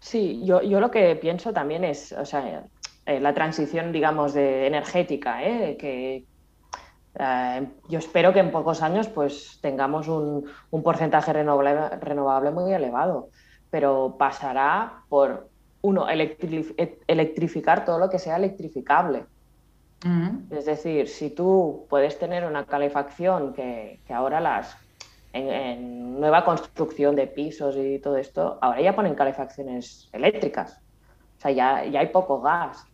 Sí, yo, yo, lo que pienso también es, o sea, eh, la transición, digamos, de energética, ¿eh? que eh, yo espero que en pocos años pues tengamos un, porcentaje renovable, renovable, muy elevado, pero pasará por, uno, electrificar todo lo que sea electrificable. Es decir, si tú puedes tener una calefacción que, ahora las en, nueva construcción de pisos y todo esto, ahora ya ponen calefacciones eléctricas. O sea, ya, ya hay poco gas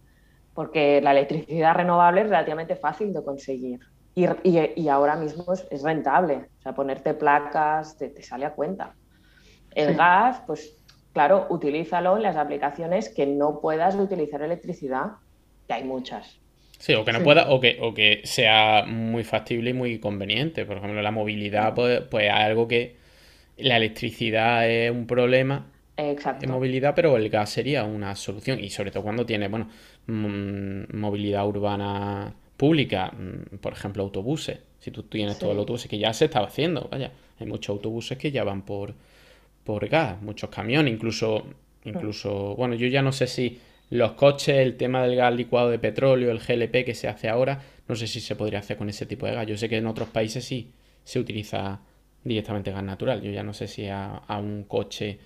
porque la electricidad renovable es relativamente fácil de conseguir y, ahora mismo es, rentable, o sea, ponerte placas te, sale a cuenta. El gas, pues claro, utilízalo en las aplicaciones que no puedas utilizar electricidad, que hay muchas. Sí, o que no pueda, o que, o que sea muy factible y muy conveniente. Por ejemplo, la movilidad, pues, pues algo que la electricidad es un problema Exacto. de movilidad, pero el gas sería una solución. Y sobre todo cuando tiene, bueno, mm, movilidad urbana pública, mm, por ejemplo, autobuses. Si tú tienes todo el autobús que ya se estaba haciendo, vaya, hay muchos autobuses que ya van por, por gas, muchos camiones, incluso, incluso, bueno, yo ya no sé si los coches, el tema del gas licuado de petróleo, el GLP que se hace ahora, no sé si se podría hacer con ese tipo de gas. Yo sé que en otros países sí se utiliza directamente gas natural. Yo ya no sé si a un coche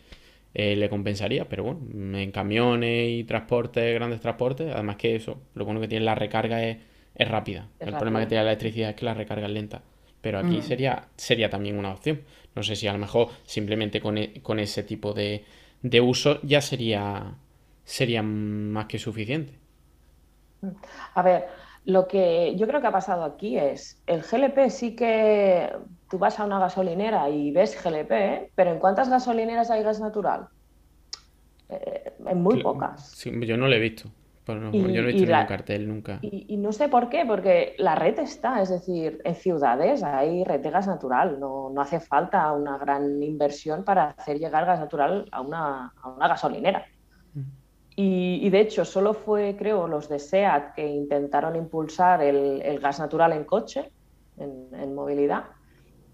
eh, le compensaría, pero bueno, en camiones y transportes, grandes transportes, además que eso, lo bueno que tiene la recarga es, rápida. el problema que tiene la electricidad es que la recarga es lenta. Pero aquí mm. sería, sería también una opción. No sé si a lo mejor simplemente con, e, ese tipo de, de, uso ya sería, sería más que suficiente. A ver, lo que yo creo que ha pasado aquí es, el GLP sí que tú vas a una gasolinera y ves GLP, pero ¿en cuántas gasolineras hay gas natural? Eh, en muy pocas. yo no lo he visto. yo no he visto ningún cartel nunca. Y, no sé por qué, porque la red está, es decir, en ciudades hay red de gas natural, no, hace falta una gran inversión para hacer llegar gas natural a una, a una gasolinera. Y, de hecho, solo fue, creo, los de SEAT que intentaron impulsar el, gas natural en coche, en, movilidad.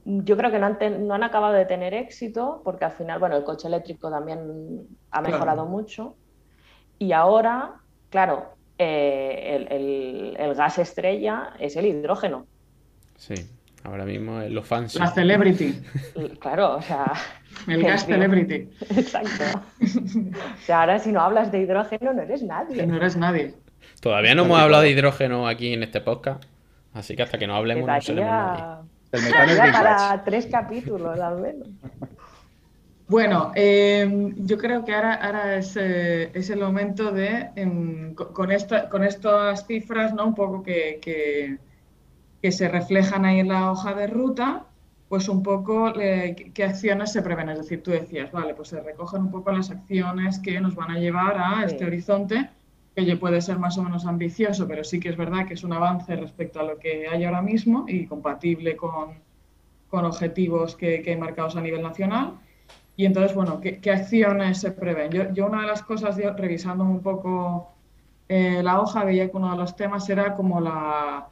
yo creo que no han, no han, acabado de tener éxito porque al final, bueno, el coche eléctrico también ha mejorado mucho y ahora, claro, eh, el, gas estrella es el hidrógeno. Sí, ahora mismo los fans. La celebrity. Claro, o sea. El gas celebrity. Exacto. O sea, ahora si no hablas de hidrógeno no eres nadie. No eres nadie. Todavía no hemos hablado de hidrógeno aquí en este podcast, así que hasta que no hablemos no seremos nadie. El metano para tres capítulos al menos. Bueno, em, yo creo que ahora, ahora es, eh, es, el momento de, em, con, esta, con estas cifras, ¿no? un poco que, que, se reflejan ahí en la hoja de ruta, pues un poco eh, qué acciones se prevén. Es decir, tú decías, vale, pues se recogen un poco las acciones que nos van a llevar a este horizonte, que puede ser más o menos ambicioso, pero sí que es verdad que es un avance respecto a lo que hay ahora mismo y compatible con, con objetivos que, que hay marcados a nivel nacional. Y entonces, bueno, ¿qué, acciones se prevén? Yo, yo, una de las cosas, revisando un poco eh, la hoja, veía que uno de los temas era como la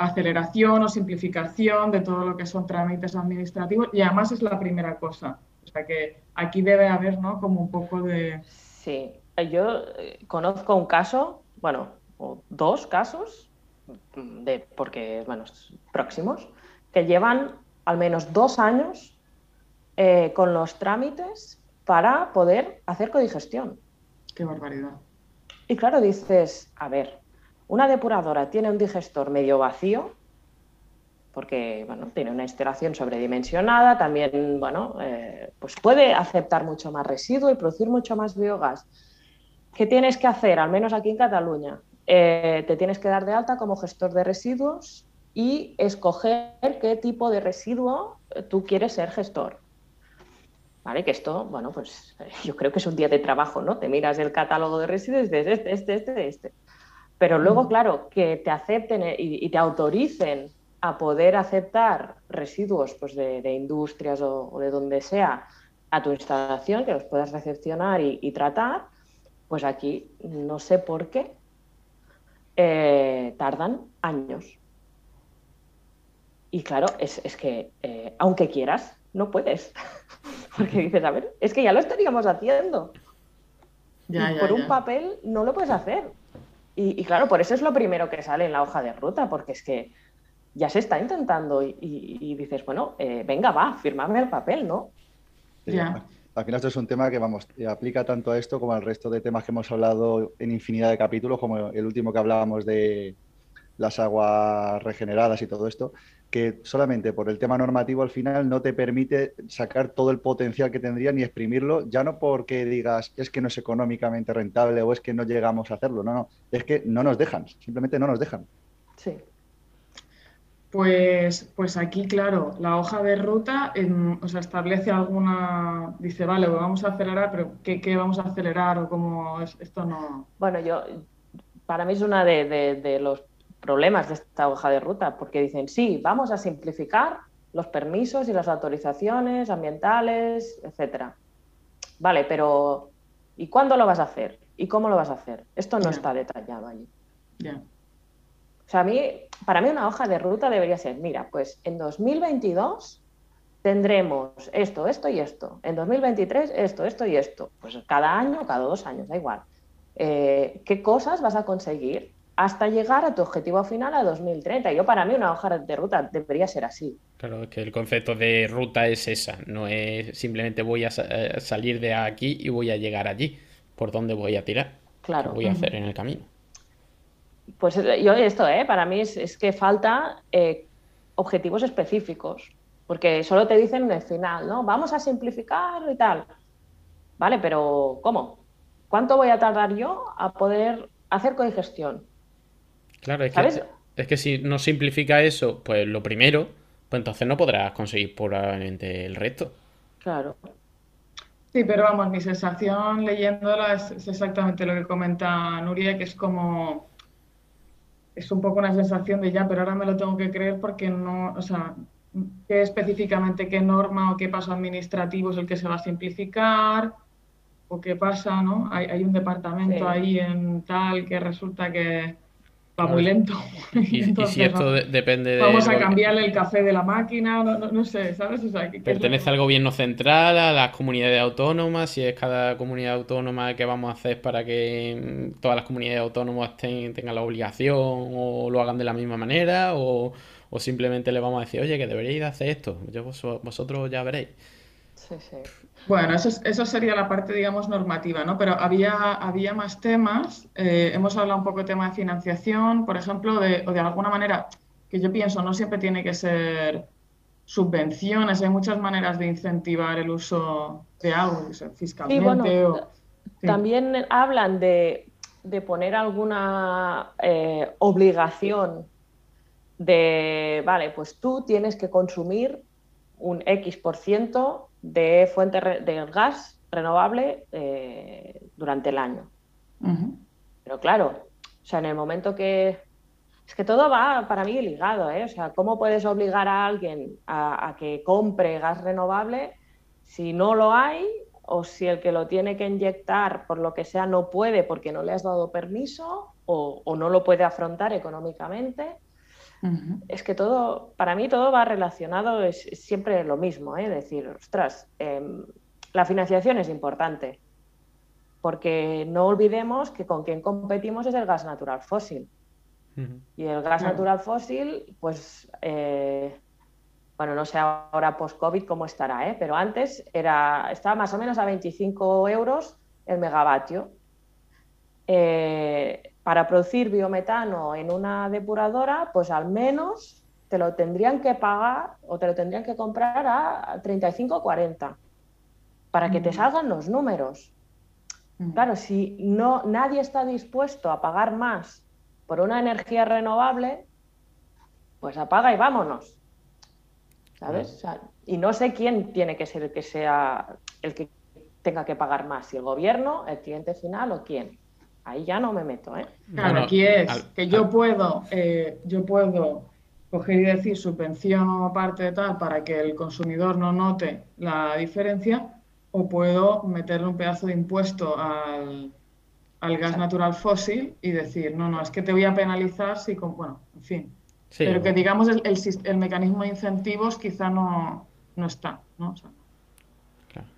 aceleración o simplificación de todo lo que son trámites administrativos y además es la primera cosa. O sea que aquí debe haber, ¿no? Como un poco de... Sí, yo eh, conozco un caso, bueno, dos casos, de, porque, bueno, próximos, que llevan al menos dos años eh, con los trámites para poder hacer codigestión. Qué barbaridad. Y claro, dices, a ver, una depuradora tiene un digestor medio vacío, porque bueno, tiene una instalación sobredimensionada, también bueno, eh, pues puede aceptar mucho más residuo y producir mucho más biogás. ¿Qué tienes que hacer? Al menos aquí en Cataluña, eh, te tienes que dar de alta como gestor de residuos y escoger qué tipo de residuo tú quieres ser gestor. ¿Vale? Que esto, bueno, pues yo creo que es un día de trabajo, ¿no? Te miras el catálogo de residuos y dices este, este, este, este. Pero luego, claro, que te acepten y, te autoricen a poder aceptar residuos pues, de, industrias o, de donde sea a tu instalación, que los puedas recepcionar y, tratar, pues aquí no sé por qué eh, tardan años. Y claro, es, que eh, aunque quieras, no puedes. Porque dices, a ver, es que ya lo estaríamos haciendo. por un papel no lo puedes hacer. Y, claro, por eso es lo primero que sale en la hoja de ruta, porque es que ya se está intentando y, dices, bueno, eh, venga, va, firmame el papel, ¿no? ya. Al final esto es un tema que, vamos, aplica tanto a esto como al resto de temas que hemos hablado en infinidad de capítulos, como el último que hablábamos de las aguas regeneradas y todo esto que solamente por el tema normativo al final no te permite sacar todo el potencial que tendría ni exprimirlo, ya no porque digas es que no es económicamente rentable o es que no llegamos a hacerlo, no, no, es que no nos dejan, simplemente no nos dejan. Sí. Pues, pues aquí, claro, la hoja de ruta o sea, establece alguna, dice, vale, vamos a acelerar, pero ¿qué, vamos a acelerar o cómo esto no? Bueno, yo, para mí es una de, de los problemas de esta hoja de ruta, porque dicen, sí, vamos a simplificar los permisos y las autorizaciones ambientales, etcétera. Vale, pero ¿y cuándo lo vas a hacer? ¿Y cómo lo vas a hacer? Esto no está detallado allí. O sea, a mí, para mí una hoja de ruta debería ser, mira, pues en 2022 tendremos esto, esto y esto. En 2023 esto, esto y esto. Pues cada año, cada dos años, da igual. Eh, ¿Qué cosas vas a conseguir hasta llegar a tu objetivo final a 2030. Yo para mí una hoja de ruta debería ser así. Claro, es que el concepto de ruta es esa, no es simplemente voy a eh, salir de aquí y voy a llegar allí. ¿Por dónde voy a tirar? Claro. ¿Qué voy a hacer en el camino? Pues eh, yo esto, ¿eh? para mí es, que falta eh, objetivos específicos, porque solo te dicen en el final, ¿no? Vamos a simplificar y tal. Vale, pero ¿cómo? ¿Cuánto voy a tardar yo a poder hacer coingestión? Claro, es que, es que si no simplifica eso, pues lo primero, pues entonces no podrás conseguir probablemente el resto. Claro. Sí, pero vamos, mi sensación leyéndola es, exactamente lo que comenta Nuria, que es como, es un poco una sensación de ya, pero ahora me lo tengo que creer porque no, o sea, qué específicamente, qué norma o qué paso administrativo es el que se va a simplificar o qué pasa, ¿no? Hay, un departamento ahí en tal que resulta que va muy lento. Y, si esto depende de... Vamos a cambiarle el café de la máquina, no, sé, ¿sabes? Pertenece al gobierno central, a las comunidades autónomas, si es cada comunidad autónoma que vamos a hacer para que mm, todas las comunidades autónomas tengan la obligación o lo hagan de la misma manera, o, simplemente le vamos a decir, oye, que deberíais hacer esto, yo, vosotros ya veréis. Sí, sí. Bueno, eso, eso, sería la parte, digamos, normativa, ¿no? Pero había, había más temas. Eh, hemos hablado un poco de tema de financiación, por ejemplo, de, o de alguna manera, que yo pienso, no siempre tiene que ser subvenciones, hay muchas maneras de incentivar el uso de algo, fiscalmente. También hablan de, poner alguna eh, obligación de, vale, pues tú tienes que consumir un X por ciento de fuente de gas renovable eh, durante el año. Pero claro, o sea, en el momento que... Es que todo va para mí ligado, ¿eh? O sea, ¿cómo puedes obligar a alguien a, que compre gas renovable si no lo hay o si el que lo tiene que inyectar por lo que sea no puede porque no le has dado permiso o, o no lo puede afrontar económicamente? Es que todo, para mí todo va relacionado, es, siempre lo mismo, ¿eh? decir, ostras, em, la financiación es importante, porque no olvidemos que con quien competimos es el gas natural fósil. Y el gas natural fósil, pues, eh, bueno, no sé ahora post-COVID cómo estará, ¿eh? pero antes era, estaba más o menos a 25 euros el megavatio. Eh, para producir biometano en una depuradora, pues al menos te lo tendrían que pagar o te lo tendrían que comprar a 35 o 40 para que te mm. salgan los números. Mm. Claro, si no, nadie está dispuesto a pagar más por una energía renovable, pues apaga y vámonos. ¿Sabes? y no sé quién tiene que ser el que sea el que tenga que pagar más, si el gobierno, el cliente final o quién ahí ya no me meto, ¿eh? Claro, aquí es que yo puedo, eh, yo puedo coger y decir subvención o parte de tal para que el consumidor no note la diferencia, o puedo meterle un pedazo de impuesto al, gas natural fósil y decir, no, no, es que te voy a penalizar si, con, bueno, en fin. Pero que digamos el, el, mecanismo de incentivos quizá no, no está, ¿no?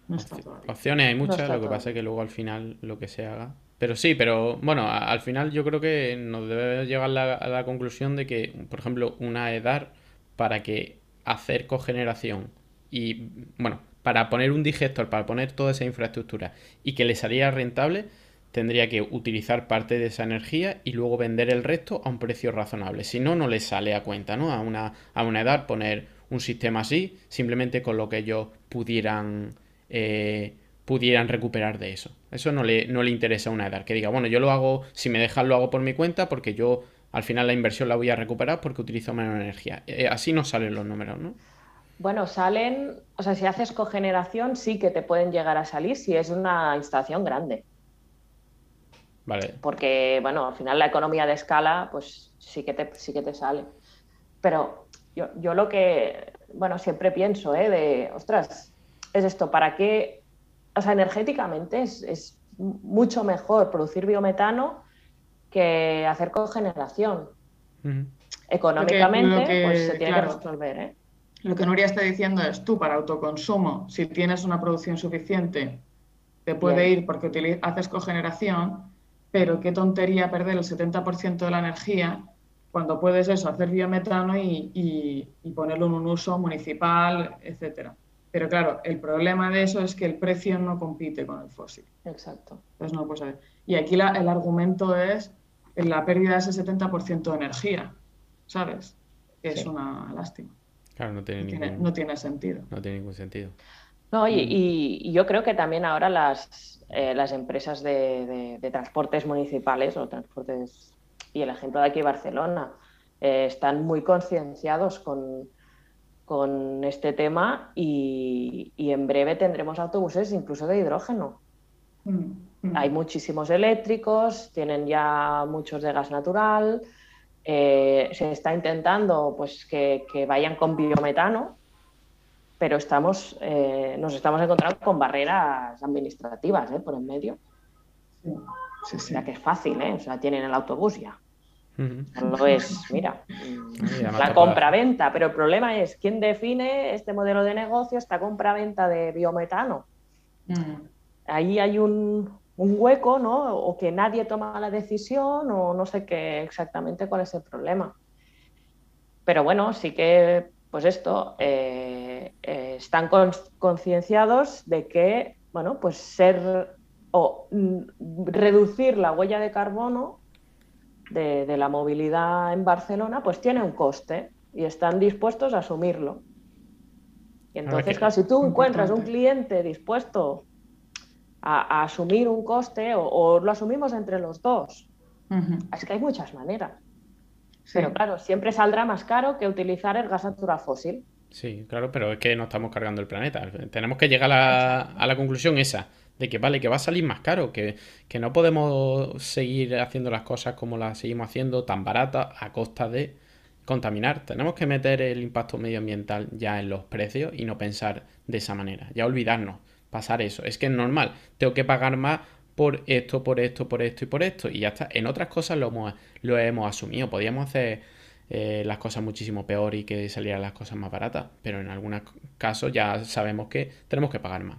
no está Opciones hay muchas, lo que pasa es que luego al final lo que se haga pero sí, pero bueno, al final yo creo que nos debe llegar a la conclusión de que, por ejemplo, una EDAR para que hacer cogeneración y, bueno, para poner un digestor, para poner toda esa infraestructura y que le saliera rentable, tendría que utilizar parte de esa energía y luego vender el resto a un precio razonable. Si no, no le sale a cuenta, ¿no? A una, a una edad poner un sistema así, simplemente con lo que ellos pudieran eh, pudieran recuperar de eso. Eso no le, no le interesa a una edad. Que diga, bueno, yo lo hago, si me dejan lo hago por mi cuenta porque yo al final la inversión la voy a recuperar porque utilizo menos energía. Eh, así no salen los números, ¿no? Bueno, salen, o sea, si haces cogeneración sí que te pueden llegar a salir si es una instalación grande. Vale. Porque, bueno, al final la economía de escala, pues sí que te, sí que te sale. Pero yo, yo lo que, bueno, siempre pienso, ¿eh? De, ostras, es esto, ¿para qué o sea, energéticamente es, mucho mejor producir biometano que hacer cogeneración. Económicamente, pues se tiene que resolver. ¿eh? Lo que Nuria está diciendo es tú para autoconsumo, si tienes una producción suficiente, te puede ir porque haces cogeneración, pero qué tontería perder el 70% de la energía cuando puedes eso, hacer biometano y, y ponerlo en un uso municipal, etcétera. Pero claro, el problema de eso es que el precio no compite con el fósil. Exacto. Entonces no puedes Y aquí el argumento es la pérdida de ese 70% de energía, ¿sabes? Que es una lástima. Claro, no tiene, ningún... no tiene sentido. No tiene ningún sentido. No, y, yo creo que también ahora las, eh, las empresas de, transportes municipales o transportes, y el ejemplo de aquí Barcelona, eh, están muy concienciados con, con este tema y, en breve tendremos autobuses incluso de hidrógeno. Mm, mm. Hay muchísimos eléctricos, tienen ya muchos de gas natural, eh, se está intentando pues, que, vayan con biometano, pero estamos, eh, nos estamos encontrando con barreras administrativas ¿eh? por en medio. Sí, O sea que es fácil, o sea, tienen el autobús ya. No es, mira, la compra-venta, pero el problema es quién define este modelo de negocio, esta compra-venta de biometano. Mm. Ahí hay un, un, hueco, ¿no? O que nadie toma la decisión o no sé qué exactamente cuál es el problema. Pero bueno, sí que, pues esto, eh, eh, están concienciados de que, bueno, pues ser o mm, reducir la huella de carbono de, la movilidad en Barcelona, pues tiene un coste y están dispuestos a asumirlo. Y entonces, claro, si tú encuentras un cliente dispuesto a, asumir un coste o, lo asumimos entre los dos, es que hay muchas maneras. Pero claro, siempre saldrá más caro que utilizar el gas natural fósil. Sí, claro, pero es que no estamos cargando el planeta. Tenemos que llegar a la conclusión esa de que vale, que va a salir más caro, que, no podemos seguir haciendo las cosas como las seguimos haciendo, tan baratas, a costa de contaminar. Tenemos que meter el impacto medioambiental ya en los precios y no pensar de esa manera, ya olvidarnos, pasar eso. Es que es normal, tengo que pagar más por esto, por esto, por esto y por esto, y ya está. En otras cosas lo hemos, lo hemos asumido, podíamos hacer eh, las cosas muchísimo peor y que salieran las cosas más baratas, pero en algunos casos ya sabemos que tenemos que pagar más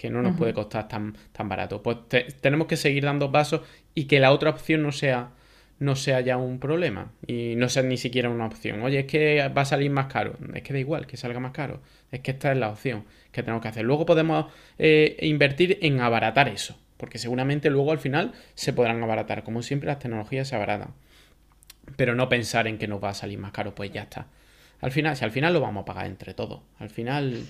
que no nos puede costar tan, tan barato. Pues tenemos que seguir dando pasos y que la otra opción no sea, no sea ya un problema y no sea ni siquiera una opción. Oye, es que va a salir más caro. Es que da igual que salga más caro. Es que esta es la opción que tenemos que hacer. Luego podemos eh, invertir en abaratar eso, porque seguramente luego al final se podrán abaratar. Como siempre las tecnologías se abaratan. Pero no pensar en que nos va a salir más caro, pues ya está. Al final, si al final lo vamos a pagar entre todos. Al final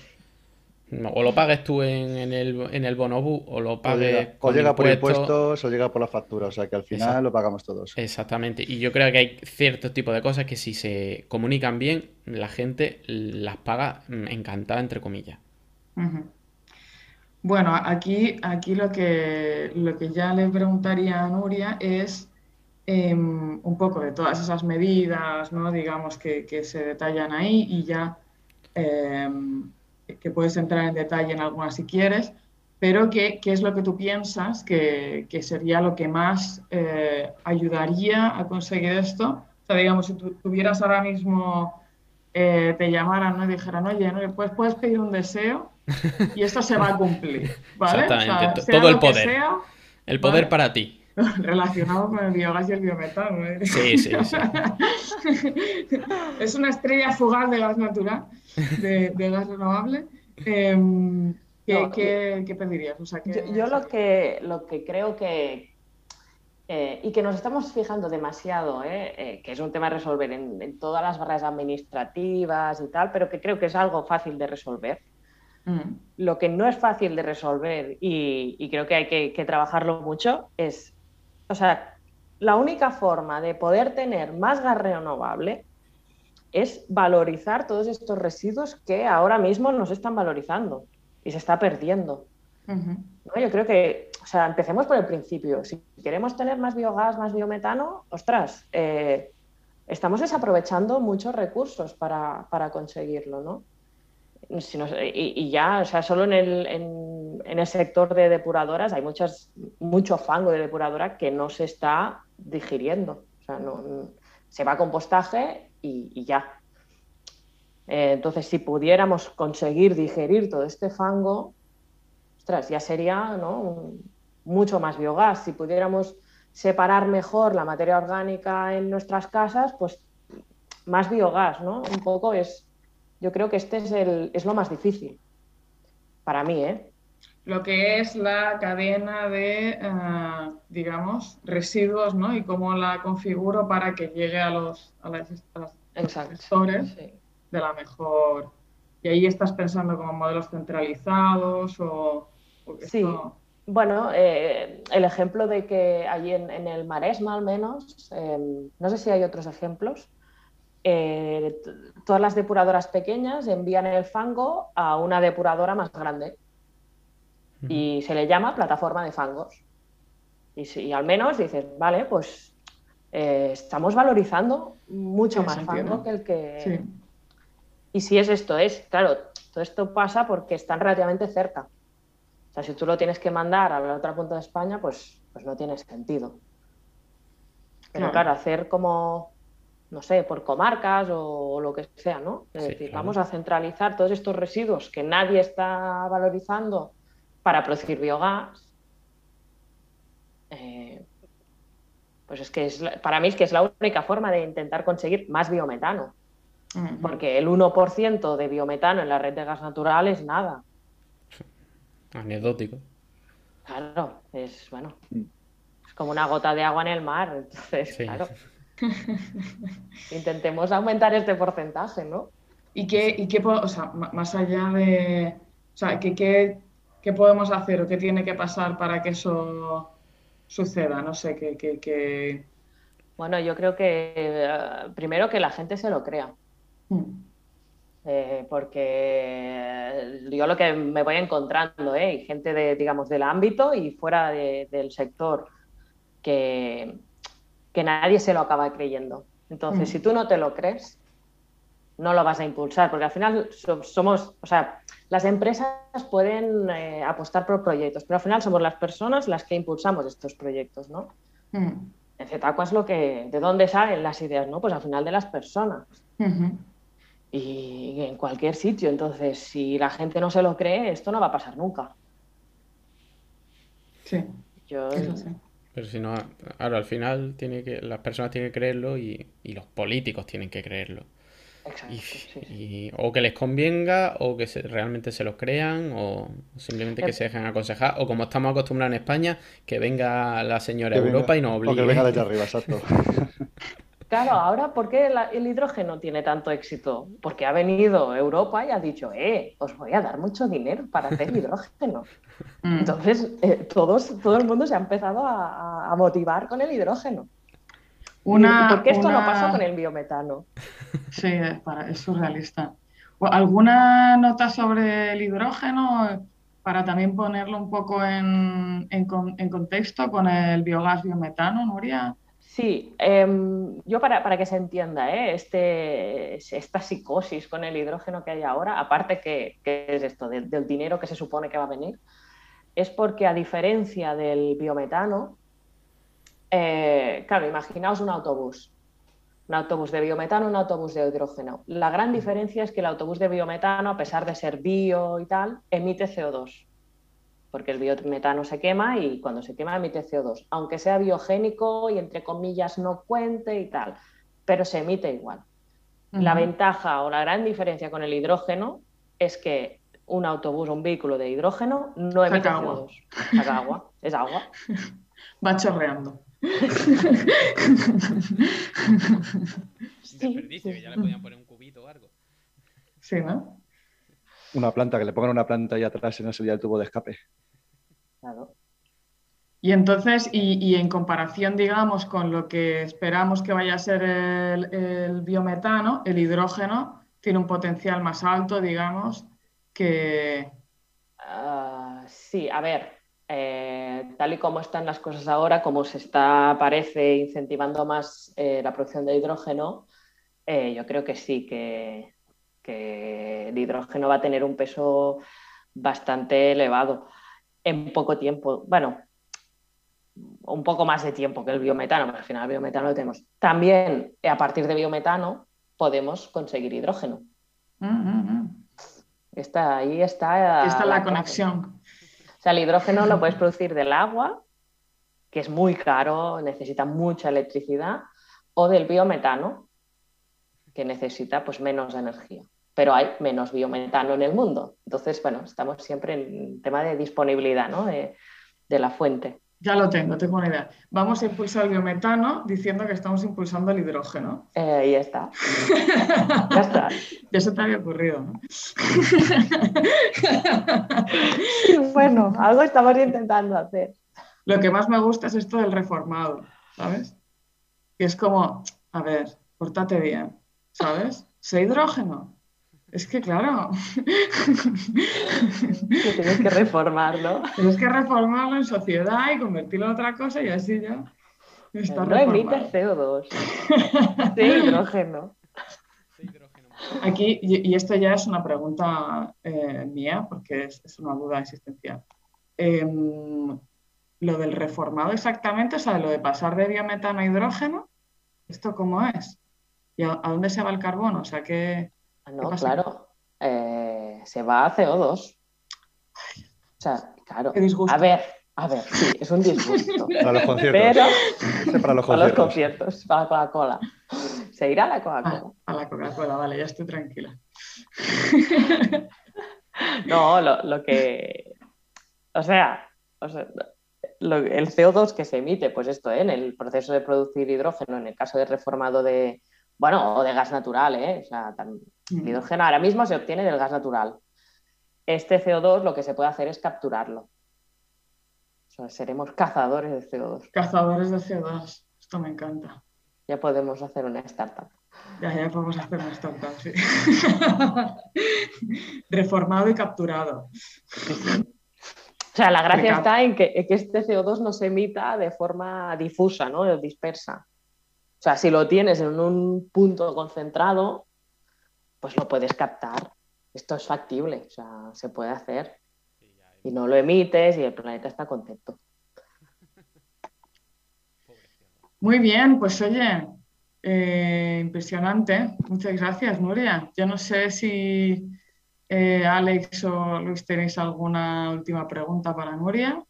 o lo pagues tú en, el, en el bonobu o lo pagues. O llega, por impuestos o llega por la factura. O sea que al final lo pagamos todos. Exactamente. Y yo creo que hay ciertos tipos de cosas que si se comunican bien, la gente las paga encantada, entre comillas. Bueno, aquí, aquí lo, que, lo que ya le preguntaría a Nuria es em, un poco de todas esas medidas, ¿no? digamos, que, que se detallan ahí y ya. Em, que puedes entrar en detalle en algunas si quieres, pero ¿qué, qué es lo que tú piensas que, que sería lo que más eh, ayudaría a conseguir esto? O sea, digamos, si tú tuvieras ahora mismo, eh, te llamaran ¿no? y dijeran, oye, ¿no? pues puedes pedir un deseo y esto se va a cumplir, ¿vale? Exactamente, todo el poder. el poder para ti. relacionado con el biogás y el biometano. ¿eh? Sí, sí, sí. es una estrella fugaz de gas natural, de, gas renovable. Em, ¿qué, pedirías? yo, lo, que, lo que creo que, eh, y que nos estamos fijando demasiado, eh, que es un tema a resolver en, todas las barreras administrativas y tal, pero que creo que es algo fácil de resolver. Mm. Lo que no es fácil de resolver y, creo que hay que, que, trabajarlo mucho es o sea, la única forma de poder tener más gas renovable es valorizar todos estos residuos que ahora mismo nos están valorizando y se está perdiendo. Yo creo que, o sea, empecemos por el principio. Si queremos tener más biogás, más biometano, ostras, eh, estamos desaprovechando muchos recursos para, conseguirlo, ¿no? y, ya, o sea, solo en el, en el sector de depuradoras hay muchas, mucho fango de depuradora que no se está digiriendo. O sea, no, se va a compostaje y, ya. Eh, entonces, si pudiéramos conseguir digerir todo este fango, ostras, ya sería ¿no? mucho más biogás. Si pudiéramos separar mejor la materia orgánica en nuestras casas, pues más biogás, ¿no? Un poco es, yo creo que este es, el, es lo más difícil para mí, ¿eh? Lo que es la cadena de, eh, digamos, residuos, ¿no? Y cómo la configuro para que llegue a los, a las, gestores de la mejor. Y ahí estás pensando como modelos centralizados o... sí. Bueno, eh, el ejemplo de que allí en, el Maresma al menos, em, no sé si hay otros ejemplos, eh, todas las depuradoras pequeñas envían el fango a una depuradora más grande y se le llama plataforma de fangos. Y, si, al menos dices, vale, pues eh, estamos valorizando mucho más fango que el que... Y si es esto, es, claro, todo esto pasa porque están relativamente cerca. O sea, si tú lo tienes que mandar a la otra punta de España, pues, pues no tiene sentido. Pero claro, hacer como, no sé, por comarcas o, lo que sea, ¿no? Es decir, vamos a centralizar todos estos residuos que nadie está valorizando para producir biogás. Eh, pues es que es, para mí es que es la única forma de intentar conseguir más biometano. Porque el 1% de biometano en la red de gas natural es nada. Anecdótico. Claro, es bueno. Es como una gota de agua en el mar. Entonces, claro. Intentemos aumentar este porcentaje, ¿no? ¿Y qué, y qué o sea, más allá de. O sea, ¿qué, qué, podemos hacer o qué tiene que pasar para que eso suceda? No sé, que. Bueno, yo creo que eh, primero que la gente se lo crea. Mm. Eh, porque yo lo que me voy encontrando, ¿eh? gente de, digamos, del ámbito y fuera del sector, que, que nadie se lo acaba creyendo. Entonces, mm. si tú no te lo crees, no lo vas a impulsar, porque al final somos, o sea, las empresas pueden eh, apostar por proyectos, pero al final somos las personas las que impulsamos estos proyectos, ¿no? Mm. En ZACO es lo que, ¿de dónde salen las ideas? ¿no? Pues al final de las personas y en cualquier sitio. Entonces, si la gente no se lo cree, esto no va a pasar nunca. Sí. Yo... Pero si no, ahora al final tiene que, las personas tienen que creerlo y, los políticos tienen que creerlo. Exacto, o que les convenga, o que realmente se lo crean, o simplemente que se dejen aconsejar, o como estamos acostumbrados en España, que venga la señora Europa y nos obligue. O que venga desde arriba, exacto. Claro, ahora, ¿por qué el hidrógeno tiene tanto éxito? Porque ha venido Europa y ha dicho, eh, os voy a dar mucho dinero para hacer hidrógeno. Mm. Entonces, eh, todos, todo el mundo se ha empezado a, motivar con el hidrógeno. Una, ¿Por qué esto no pasa con el biometano? Sí, es, surrealista. ¿Alguna nota sobre el hidrógeno para también ponerlo un poco en, en contexto con el biogás biometano, Nuria? Sí, em, yo para, que se entienda, ¿eh? este, esta psicosis con el hidrógeno que hay ahora, aparte que, es esto, del dinero que se supone que va a venir, es porque a diferencia del biometano, eh, claro, imaginaos un autobús, un autobús de biometano, un autobús de hidrógeno. La gran diferencia es que el autobús de biometano, a pesar de ser bio y tal, emite CO2 porque el biometano se quema y cuando se quema emite CO2, aunque sea biogénico y entre comillas no cuente y tal, pero se emite igual. La ventaja o la gran diferencia con el hidrógeno es que un autobús o un vehículo de hidrógeno no emite CO2. Saca agua, es agua. Va chorreando. sí, que ya le podían poner un cubito o algo. Sí, ¿no? Una planta, que le pongan una planta ahí atrás y no sería el tubo de escape. Claro. Y entonces, y, en comparación, digamos, con lo que esperamos que vaya a ser el, biometano, el hidrógeno tiene un potencial más alto, digamos, que... Ah, sí, a ver, eh, tal y como están las cosas ahora, como se está, parece, incentivando más eh, la producción de hidrógeno, eh, yo creo que sí, que, que el hidrógeno va a tener un peso bastante elevado en poco tiempo. Bueno, un poco más de tiempo que el biometano, pero al final el biometano lo tenemos. También a partir de biometano podemos conseguir hidrógeno. Mm, mm, mm. Está, ahí está. Está la, conexión. O sea, el hidrógeno lo puedes producir del agua, que es muy caro, necesita mucha electricidad, o del biometano, que necesita pues, menos energía pero hay menos biometano en el mundo. Entonces, bueno, estamos siempre en tema de disponibilidad ¿no? de, la fuente. Ya lo tengo, tengo una idea. Vamos a impulsar el biometano diciendo que estamos impulsando el hidrógeno. Eh, ahí está. ya está. Ya se te había ocurrido, ¿no? bueno, algo estamos intentando hacer. Lo que más me gusta es esto del reformado, ¿sabes? Que es como, a ver, pórtate bien, ¿sabes? Sé hidrógeno, es que claro. que tienes que reformarlo. Tienes que reformarlo en sociedad y convertirlo en otra cosa y así ya. Está no emites CO2. sí, hidrógeno. Aquí, y, esto ya es una pregunta eh, mía, porque es, una duda existencial. Em, lo del reformado exactamente, o sea, lo de pasar de biometano a hidrógeno, ¿esto cómo es? ¿Y a, dónde se va el carbono? O sea, ¿qué, no, claro, eh, se va a CO2. O sea, claro. A ver, a ver, sí, es un disgusto. Para los conciertos. Pero para los conciertos. Para los conciertos, para la Coca-Cola. Se irá a la Coca-Cola. a la Coca-Cola, vale, ya estoy tranquila. no, lo, que. O sea, el CO2 que se emite, pues esto, ¿eh? en el proceso de producir hidrógeno, en el caso de reformado de, bueno, o de gas natural, ¿eh? o sea, el hidrógeno ahora mismo se obtiene del gas natural. Este CO2 lo que se puede hacer es capturarlo seremos cazadores de CO2. Cazadores de CO2. Esto me encanta. Ya podemos hacer una startup. Ya, ya podemos hacer una startup, sí. Reformado y capturado. O sea, la gracia está en que, este CO2 no se emita de forma difusa, ¿no? dispersa. O sea, si lo tienes en un punto concentrado, pues lo puedes captar. Esto es factible, o sea, se puede hacer y no lo emites y el planeta está contento. Muy bien, pues oye, eh, impresionante. Muchas gracias, Nuria. Yo no sé si eh, Alex o Luis tenéis alguna última pregunta para Nuria.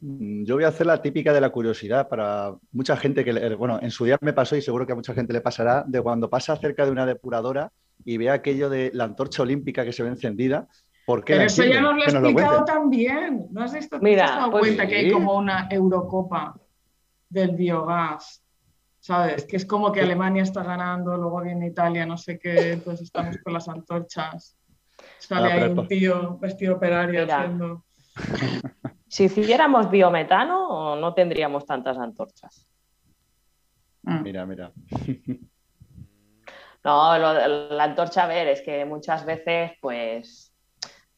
Mm, yo voy a hacer la típica de la curiosidad para mucha gente que, bueno, en su día me pasó y seguro que a mucha gente le pasará, de cuando pasa cerca de una depuradora y ve aquello de la antorcha olímpica que se ve encendida pero eso ya nos lo he explicado también. ¿No has visto, Mira, te has dado pues cuenta que hay como una Eurocopa del biogás? ¿Sabes? Que es como que Alemania está ganando, luego viene Italia, no sé qué, entonces estamos con las antorchas. Sale ahí un tío vestido operario haciendo. Si hiciéramos biometano, no tendríamos tantas antorchas. Mm. Mira, mira. No, la antorcha, a ver, es que muchas veces, pues,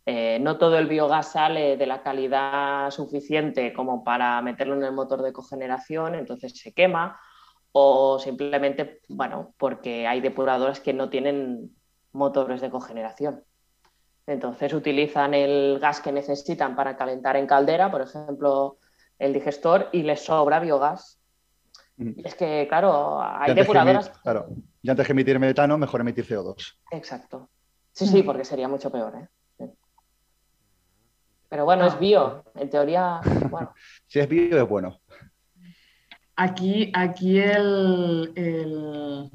eh, no todo el biogás sale de la calidad suficiente como para meterlo en el motor de cogeneración, entonces se quema, o simplemente, bueno, porque hay depuradoras que no tienen motores de cogeneración. Entonces utilizan el gas que necesitan para calentar en caldera, por ejemplo, el digestor, y les sobra biogás. Y es que, claro, hay depuradoras. claro, y antes que emitir metano, mejor emitir CO2. Exacto. Sí, sí, porque sería mucho peor. ¿eh? Pero bueno, es bio. En teoría, bueno. si es bio, es bueno. Aquí, aquí el, el,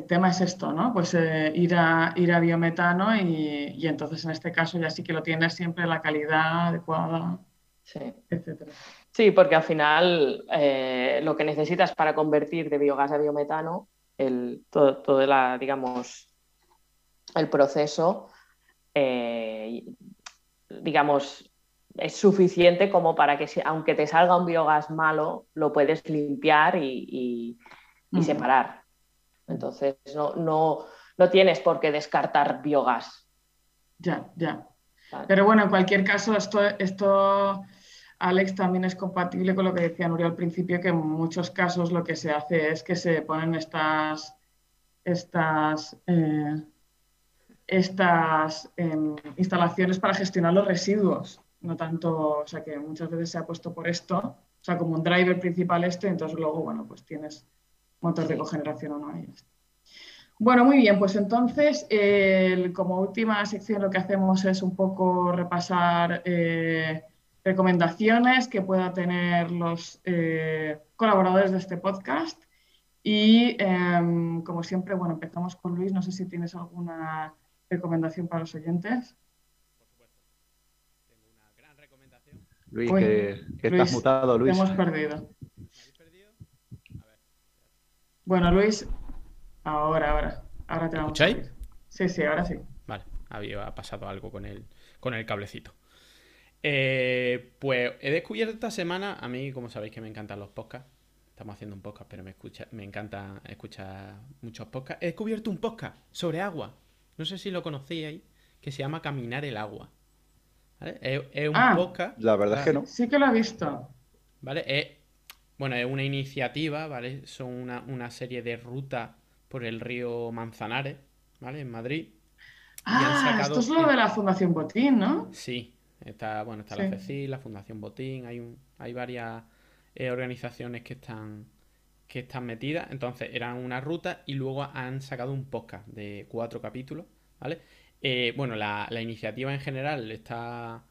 tema es esto, ¿no? Pues eh, ir, a, ir a biometano y, entonces en este caso ya sí que lo tienes siempre la calidad adecuada, sí. etcétera. Sí, porque al final eh, lo que necesitas para convertir de biogás a biometano, el, todo, todo la, digamos, el proceso eh, digamos, es suficiente como para que, aunque te salga un biogás malo, lo puedes limpiar y, separar. Entonces, no, no, tienes por qué descartar biogás. Ya, ya. Pero bueno, en cualquier caso, esto, esto, Alex, también es compatible con lo que decía Nuria al principio, que en muchos casos lo que se hace es que se ponen estas, estas eh, estas em, instalaciones para gestionar los residuos. No tanto, o sea que muchas veces se ha puesto por esto, o sea, como un driver principal esto, entonces luego, bueno, pues tienes motor de cogeneración o no. hay bueno, muy bien, pues entonces, como última sección lo que hacemos es un poco repasar eh, recomendaciones que puedan tener los eh, colaboradores de este podcast. Y em, como siempre, bueno, empezamos con Luis. No sé si tienes alguna recomendación para los oyentes? Por supuesto. Tengo una gran recomendación. Luis, que, estás mutado, Luis. hemos perdido. habéis perdido? A ver. Bueno, Luis, ahora, ahora. Ahora te vamos ¿Escucháis? Sí, sí, ahora sí. Vale, había pasado algo con el, con el cablecito. Eh, pues he descubierto esta semana, a mí, como sabéis que me encantan los podcasts, estamos haciendo un podcast, pero me, escucha, me encanta escuchar muchos podcasts. He descubierto un podcast sobre agua no sé si lo conocíais, que se llama Caminar el agua. ¿Vale? Es, un ah, podcast. La verdad es que no. Sí que lo he visto. ¿Vale? Es, bueno, es una iniciativa, ¿vale? Son una, serie de rutas por el río Manzanares, ¿vale? En Madrid. Ah, esto es lo de la Fundación Botín, ¿no? Sí, Está, bueno, está la CECI, la Fundación Botín, hay, un, hay varias eh, organizaciones que están, que están metidas. Entonces, eran una ruta y luego han sacado un podcast de cuatro capítulos, ¿vale? Eh, bueno, la, iniciativa en general está...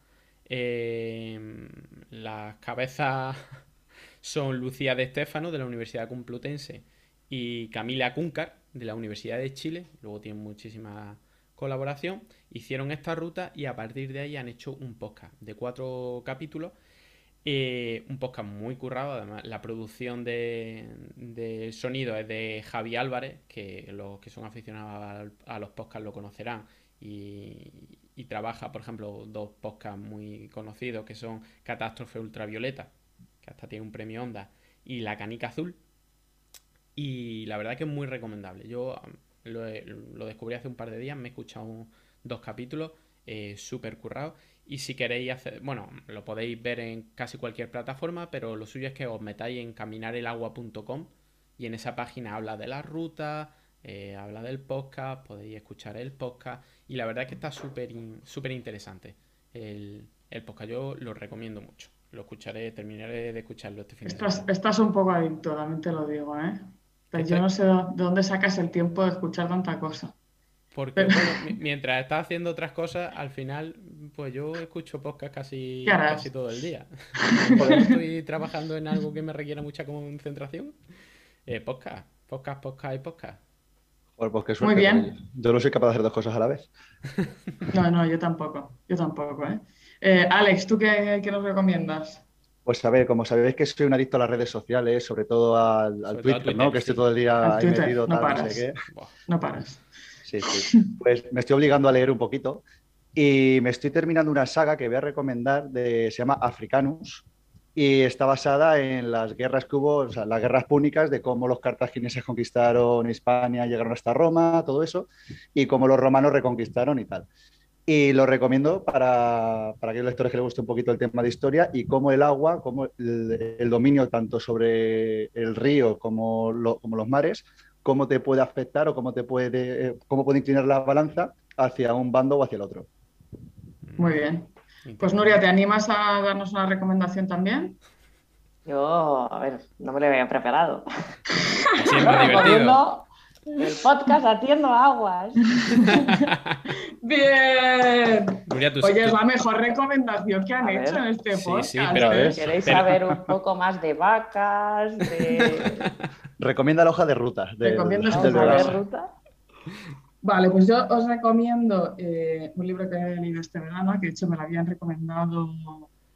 Eh, las cabezas son Lucía de Estéfano de la Universidad Complutense y Camila Cúncar de la Universidad de Chile. Luego tienen muchísima colaboración. Hicieron esta ruta y a partir de ahí han hecho un podcast de cuatro capítulos. Eh, un podcast muy currado, además la producción de, sonido es de Javi Álvarez, que los que son aficionados a, los podcasts lo conocerán, y, y, trabaja, por ejemplo, dos podcasts muy conocidos que son Catástrofe Ultravioleta, hasta tiene un premio Onda, y La Canica Azul. Y la verdad que es muy recomendable. Yo lo, descubrí hace un par de días, me he escuchado dos capítulos, eh, súper currados. Y si queréis hacer, bueno, lo podéis ver en casi cualquier plataforma, pero lo suyo es que os metáis en caminarelagua.com y en esa página habla de la ruta, eh, habla del podcast, podéis escuchar el podcast y la verdad es que está súper súper interesante el, el, podcast. Yo lo recomiendo mucho. Lo escucharé, terminaré de escucharlo este fin de semana. Estás un poco adicto, también te lo digo, ¿eh? yo no sé de dónde sacas el tiempo de escuchar tanta cosa. Porque mientras estás haciendo otras cosas, al final, pues yo escucho podcast casi, casi todo el día. estoy trabajando en algo que me requiera mucha concentración, eh, podcast, podcast, podcast y podcast. Pues Muy bien. Yo no soy capaz de hacer dos cosas a la vez. No, no, yo tampoco. Yo tampoco, ¿eh? Eh Alex, ¿tú qué, qué nos recomiendas? Pues a ver, como sabéis que soy un adicto a las redes sociales, sobre todo al, Twitter, ¿no? Que estoy todo el día ahí metido, no tal, no sé qué. No paras. Sí, sí. Pues me estoy obligando a leer un poquito y me estoy terminando una saga que voy a recomendar, de, se llama Africanus y está basada en las guerras que hubo, o sea, las guerras púnicas, de cómo los cartagineses conquistaron España, llegaron hasta Roma, todo eso, y cómo los romanos reconquistaron y tal. Y lo recomiendo para, para aquellos lectores que les guste un poquito el tema de historia y cómo el agua, cómo el, dominio tanto sobre el río como, como, los mares, cómo te puede afectar o cómo, te puede, cómo puede inclinar la balanza hacia un bando o hacia el otro. Muy bien. Pues Nuria, ¿te animas a darnos una recomendación también? Yo, a ver, no me lo había preparado. Siempre divertido. El podcast Atiendo Aguas. Bien. Oye, es la mejor recomendación que han hecho en este podcast. Sí, pero ¿eh? ¿Queréis saber un poco más de vacas? Recomienda la hoja de ruta. ¿Recomienda la hoja de ruta? Vale, pues yo os recomiendo eh, un libro que he leído este verano, que de hecho me lo habían recomendado,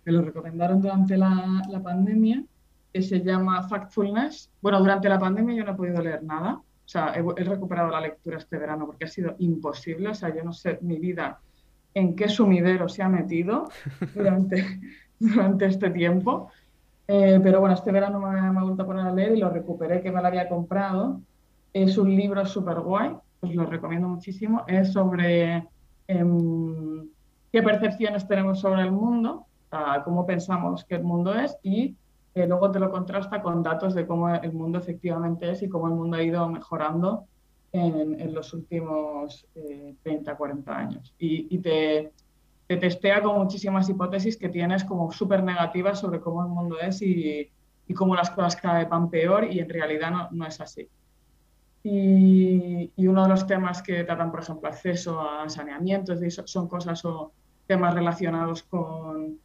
me lo recomendaron durante la, la pandemia, que se llama Factfulness. Bueno, durante la pandemia yo no he podido leer nada, o sea, he, recuperado la lectura este verano porque ha sido imposible. O sea, yo no sé mi vida en qué sumidero se ha metido durante, durante este tiempo. Eh, pero bueno, este verano me, me, he vuelto a poner a leer y lo recuperé que me lo había comprado. Es un libro súper guay, os lo recomiendo muchísimo. Es sobre em, qué percepciones tenemos sobre el mundo, cómo pensamos que el mundo es y luego te lo contrasta con datos de cómo el mundo efectivamente es y cómo el mundo ha ido mejorando en, los últimos 30, eh, 40 años. Y, te, testea con muchísimas hipótesis que tienes como súper negativas sobre cómo el mundo es y, cómo las cosas cada vez van peor y en realidad no, es así. Y, uno de los temas que tratan, por ejemplo, acceso a saneamiento, son cosas o temas relacionados con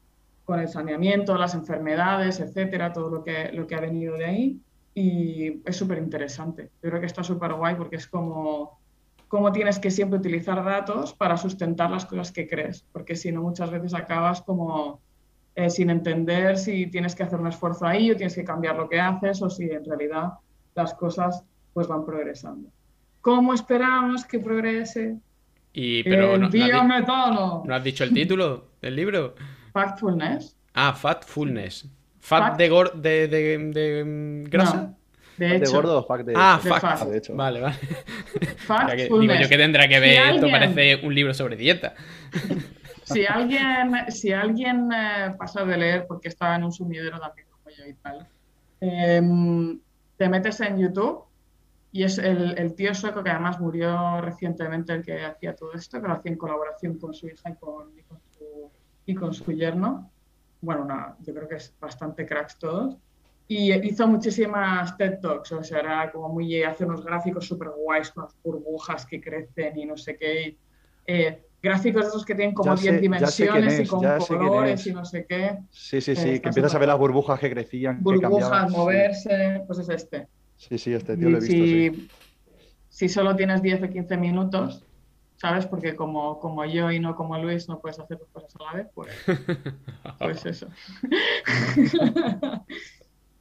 con el saneamiento, las enfermedades, etcétera, todo lo que, lo que ha venido de ahí. Y es súper interesante. Yo creo que está súper guay porque es como cómo tienes que siempre utilizar datos para sustentar las cosas que crees, porque si no muchas veces acabas como eh, sin entender si tienes que hacer un esfuerzo ahí o tienes que cambiar lo que haces o si en realidad las cosas pues van progresando. ¿Cómo esperamos que progrese y, pero no, no, ¿No has dicho el título del libro? Factfulness. Ah, Fatfulness. ¿Fat, de, gor de, de, de, mm, grasa? de hecho. ¿De gordo o fact de Ah, fact. De hecho. Vale, vale. Factfulness. Digo yo que tendrá que ver, esto parece un libro sobre dieta. Si alguien, si alguien eh, pasa de leer porque estaba en un sumidero también como yo y tal, em, te metes en YouTube y es el, el, tío sueco que además murió recientemente el que hacía todo esto, que lo hacía en colaboración con su hija y con, y con y con su yerno. Bueno, una- yo creo que es bastante cracks todos. Y hizo muchísimas TED Talks, o sea, era como muy, hace unos gráficos súper guays con las burbujas que crecen y no sé qué. y, eh, gráficos esos que tienen como Ya 10 sé- ya sé quién dimensiones y con colores es. y no sé qué. Sí, sí, Eh, sí, que está empiezas a ver las burbujas que crecían, que. Burbujas, sí. moverse, pues es este. Sí, sí, este tío lo he visto, sí. si, si solo tienes 10 o 15 minutos, ¿sabes? Porque como, como yo y no como Luis no puedes hacer dos cosas a la vez, pues, pues eso.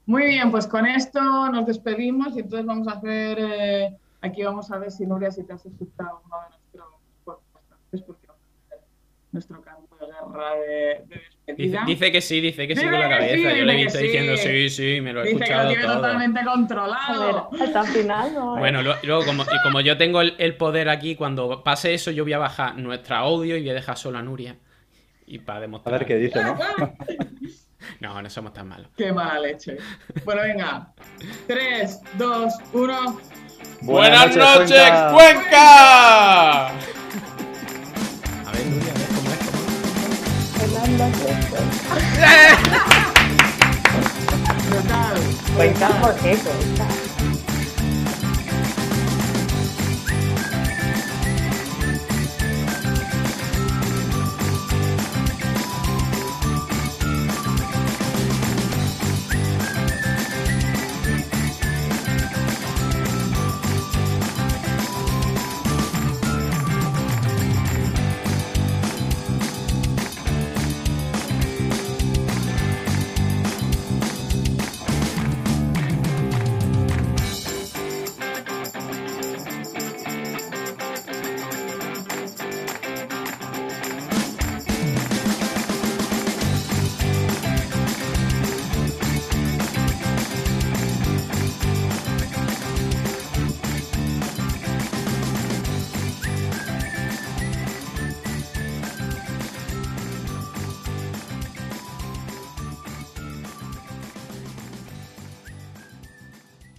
Muy bien, pues con esto nos despedimos y entonces vamos a hacer, eh, aquí vamos a ver si Nuria, si te has escuchado uno de nuestros podcasts porque vamos a hacer nuestro canto de guerra de, de Dice, que sí, dice que sí con la cabeza. sí, Yo le he visto sí. diciendo sí, sí, me lo he Dice que lo escuchado tiene todo. totalmente A controlado. ver, hasta el final no. Bueno, luego, como, y como yo tengo el, el poder aquí, cuando pase eso, yo voy a bajar nuestra audio y voy a dejar solo a Nuria. Y para A demostrar. ver qué dice, ¿no? No, no somos tan malos. Qué mala leche. Bueno, venga. 3, 2, 1. ¡Buenas noches, Cuenca. Cuenca! A ver, Nuria, cómo es. Total.